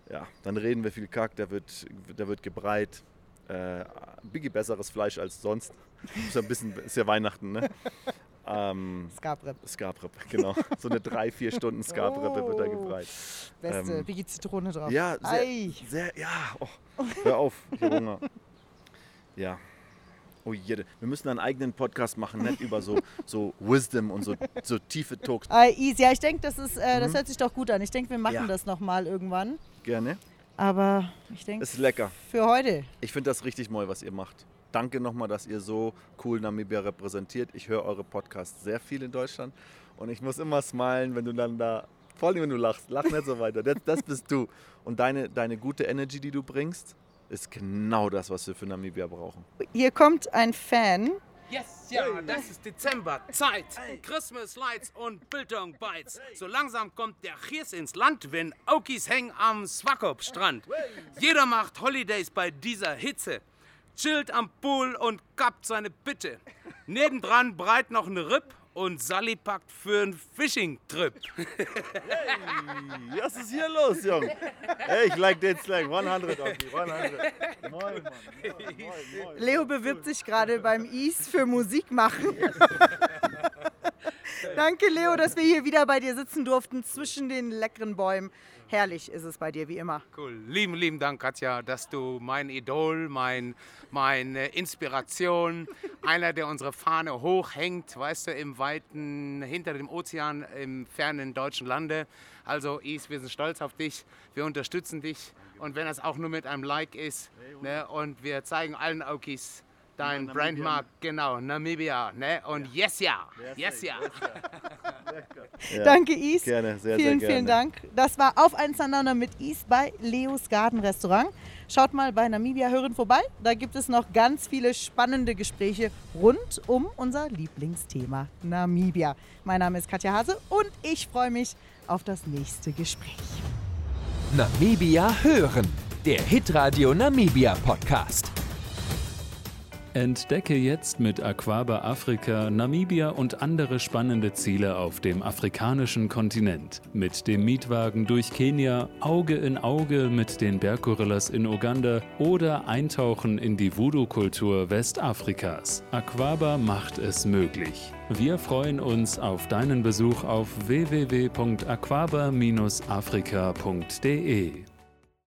ja, dann reden wir viel Kack, der wird, der wird gebreit. Äh, bisschen besseres Fleisch als sonst. Ist ja, ein bisschen, ist ja Weihnachten, ne? Ähm, Skabrep. Skabrep, genau. So eine drei, vier Stunden Skabrep oh, wird da gebreit. Beste, ähm, Biggie Zitrone drauf. Ja, sehr, sehr ja. Oh, hör auf, ich habe Hunger. Ja. Oh jede. Wir müssen einen eigenen Podcast machen, nicht über so, so Wisdom und so, so tiefe Talks. Ah, easy. Ja, ich denke, das, äh, das mhm. hört sich doch gut an. Ich denke, wir machen ja. das nochmal irgendwann. Gerne. Aber ich denke. Ist lecker. Für heute. Ich finde das richtig neu, was ihr macht danke nochmal, dass ihr so cool Namibia repräsentiert. Ich höre eure Podcasts sehr viel in Deutschland und ich muss immer smilen, wenn du dann da, vor allem wenn du lachst, lach nicht so weiter. Das, das bist du. Und deine, deine gute Energy, die du bringst, ist genau das, was wir für Namibia brauchen. Hier kommt ein Fan. Yes, ja, das ist Dezember, Zeit. Christmas Lights und Bildung Bites. So langsam kommt der Chiers ins Land, wenn Aukis hängen am Swakop-Strand. Jeder macht Holidays bei dieser Hitze chillt am Pool und kappt seine Bitte. Nebendran breit noch eine Ripp und Sally packt für einen Fishing-Trip. Hey, was ist hier los, Junge? Hey, ich like den Slang. 100, okay, 100. Moin, Mann. Ja, moin, moin. Leo bewirbt sich gerade beim East für Musik machen. Danke, Leo, dass wir hier wieder bei dir sitzen durften zwischen den leckeren Bäumen. Herrlich ist es bei dir, wie immer. Cool. Lieben, lieben Dank, Katja, dass du mein Idol, mein, meine Inspiration, einer, der unsere Fahne hochhängt, weißt du, im weiten, hinter dem Ozean, im fernen deutschen Lande. Also, Is, wir sind stolz auf dich, wir unterstützen dich und wenn das auch nur mit einem Like ist ne, und wir zeigen allen Aukis, dein Brandmark, genau, Namibia, ne? Und yes, ja, yes, ja. Ja. Danke, Is. Gerne, sehr, vielen, sehr gerne. vielen Dank. Das war auf ein Sundowner mit Is bei Leos Garden Restaurant. Schaut mal bei Namibia Hören vorbei. Da gibt es noch ganz viele spannende Gespräche rund um unser Lieblingsthema Namibia. Mein Name ist Katja Hase und ich freue mich auf das nächste Gespräch. Namibia hören, der Hitradio Namibia Podcast. Entdecke jetzt mit Aquaba Afrika Namibia und andere spannende Ziele auf dem afrikanischen Kontinent. Mit dem Mietwagen durch Kenia, Auge in Auge mit den Berggorillas in Uganda oder Eintauchen in die Voodoo-Kultur Westafrikas. Aquaba macht es möglich. Wir freuen uns auf deinen Besuch auf www.aquaba-afrika.de.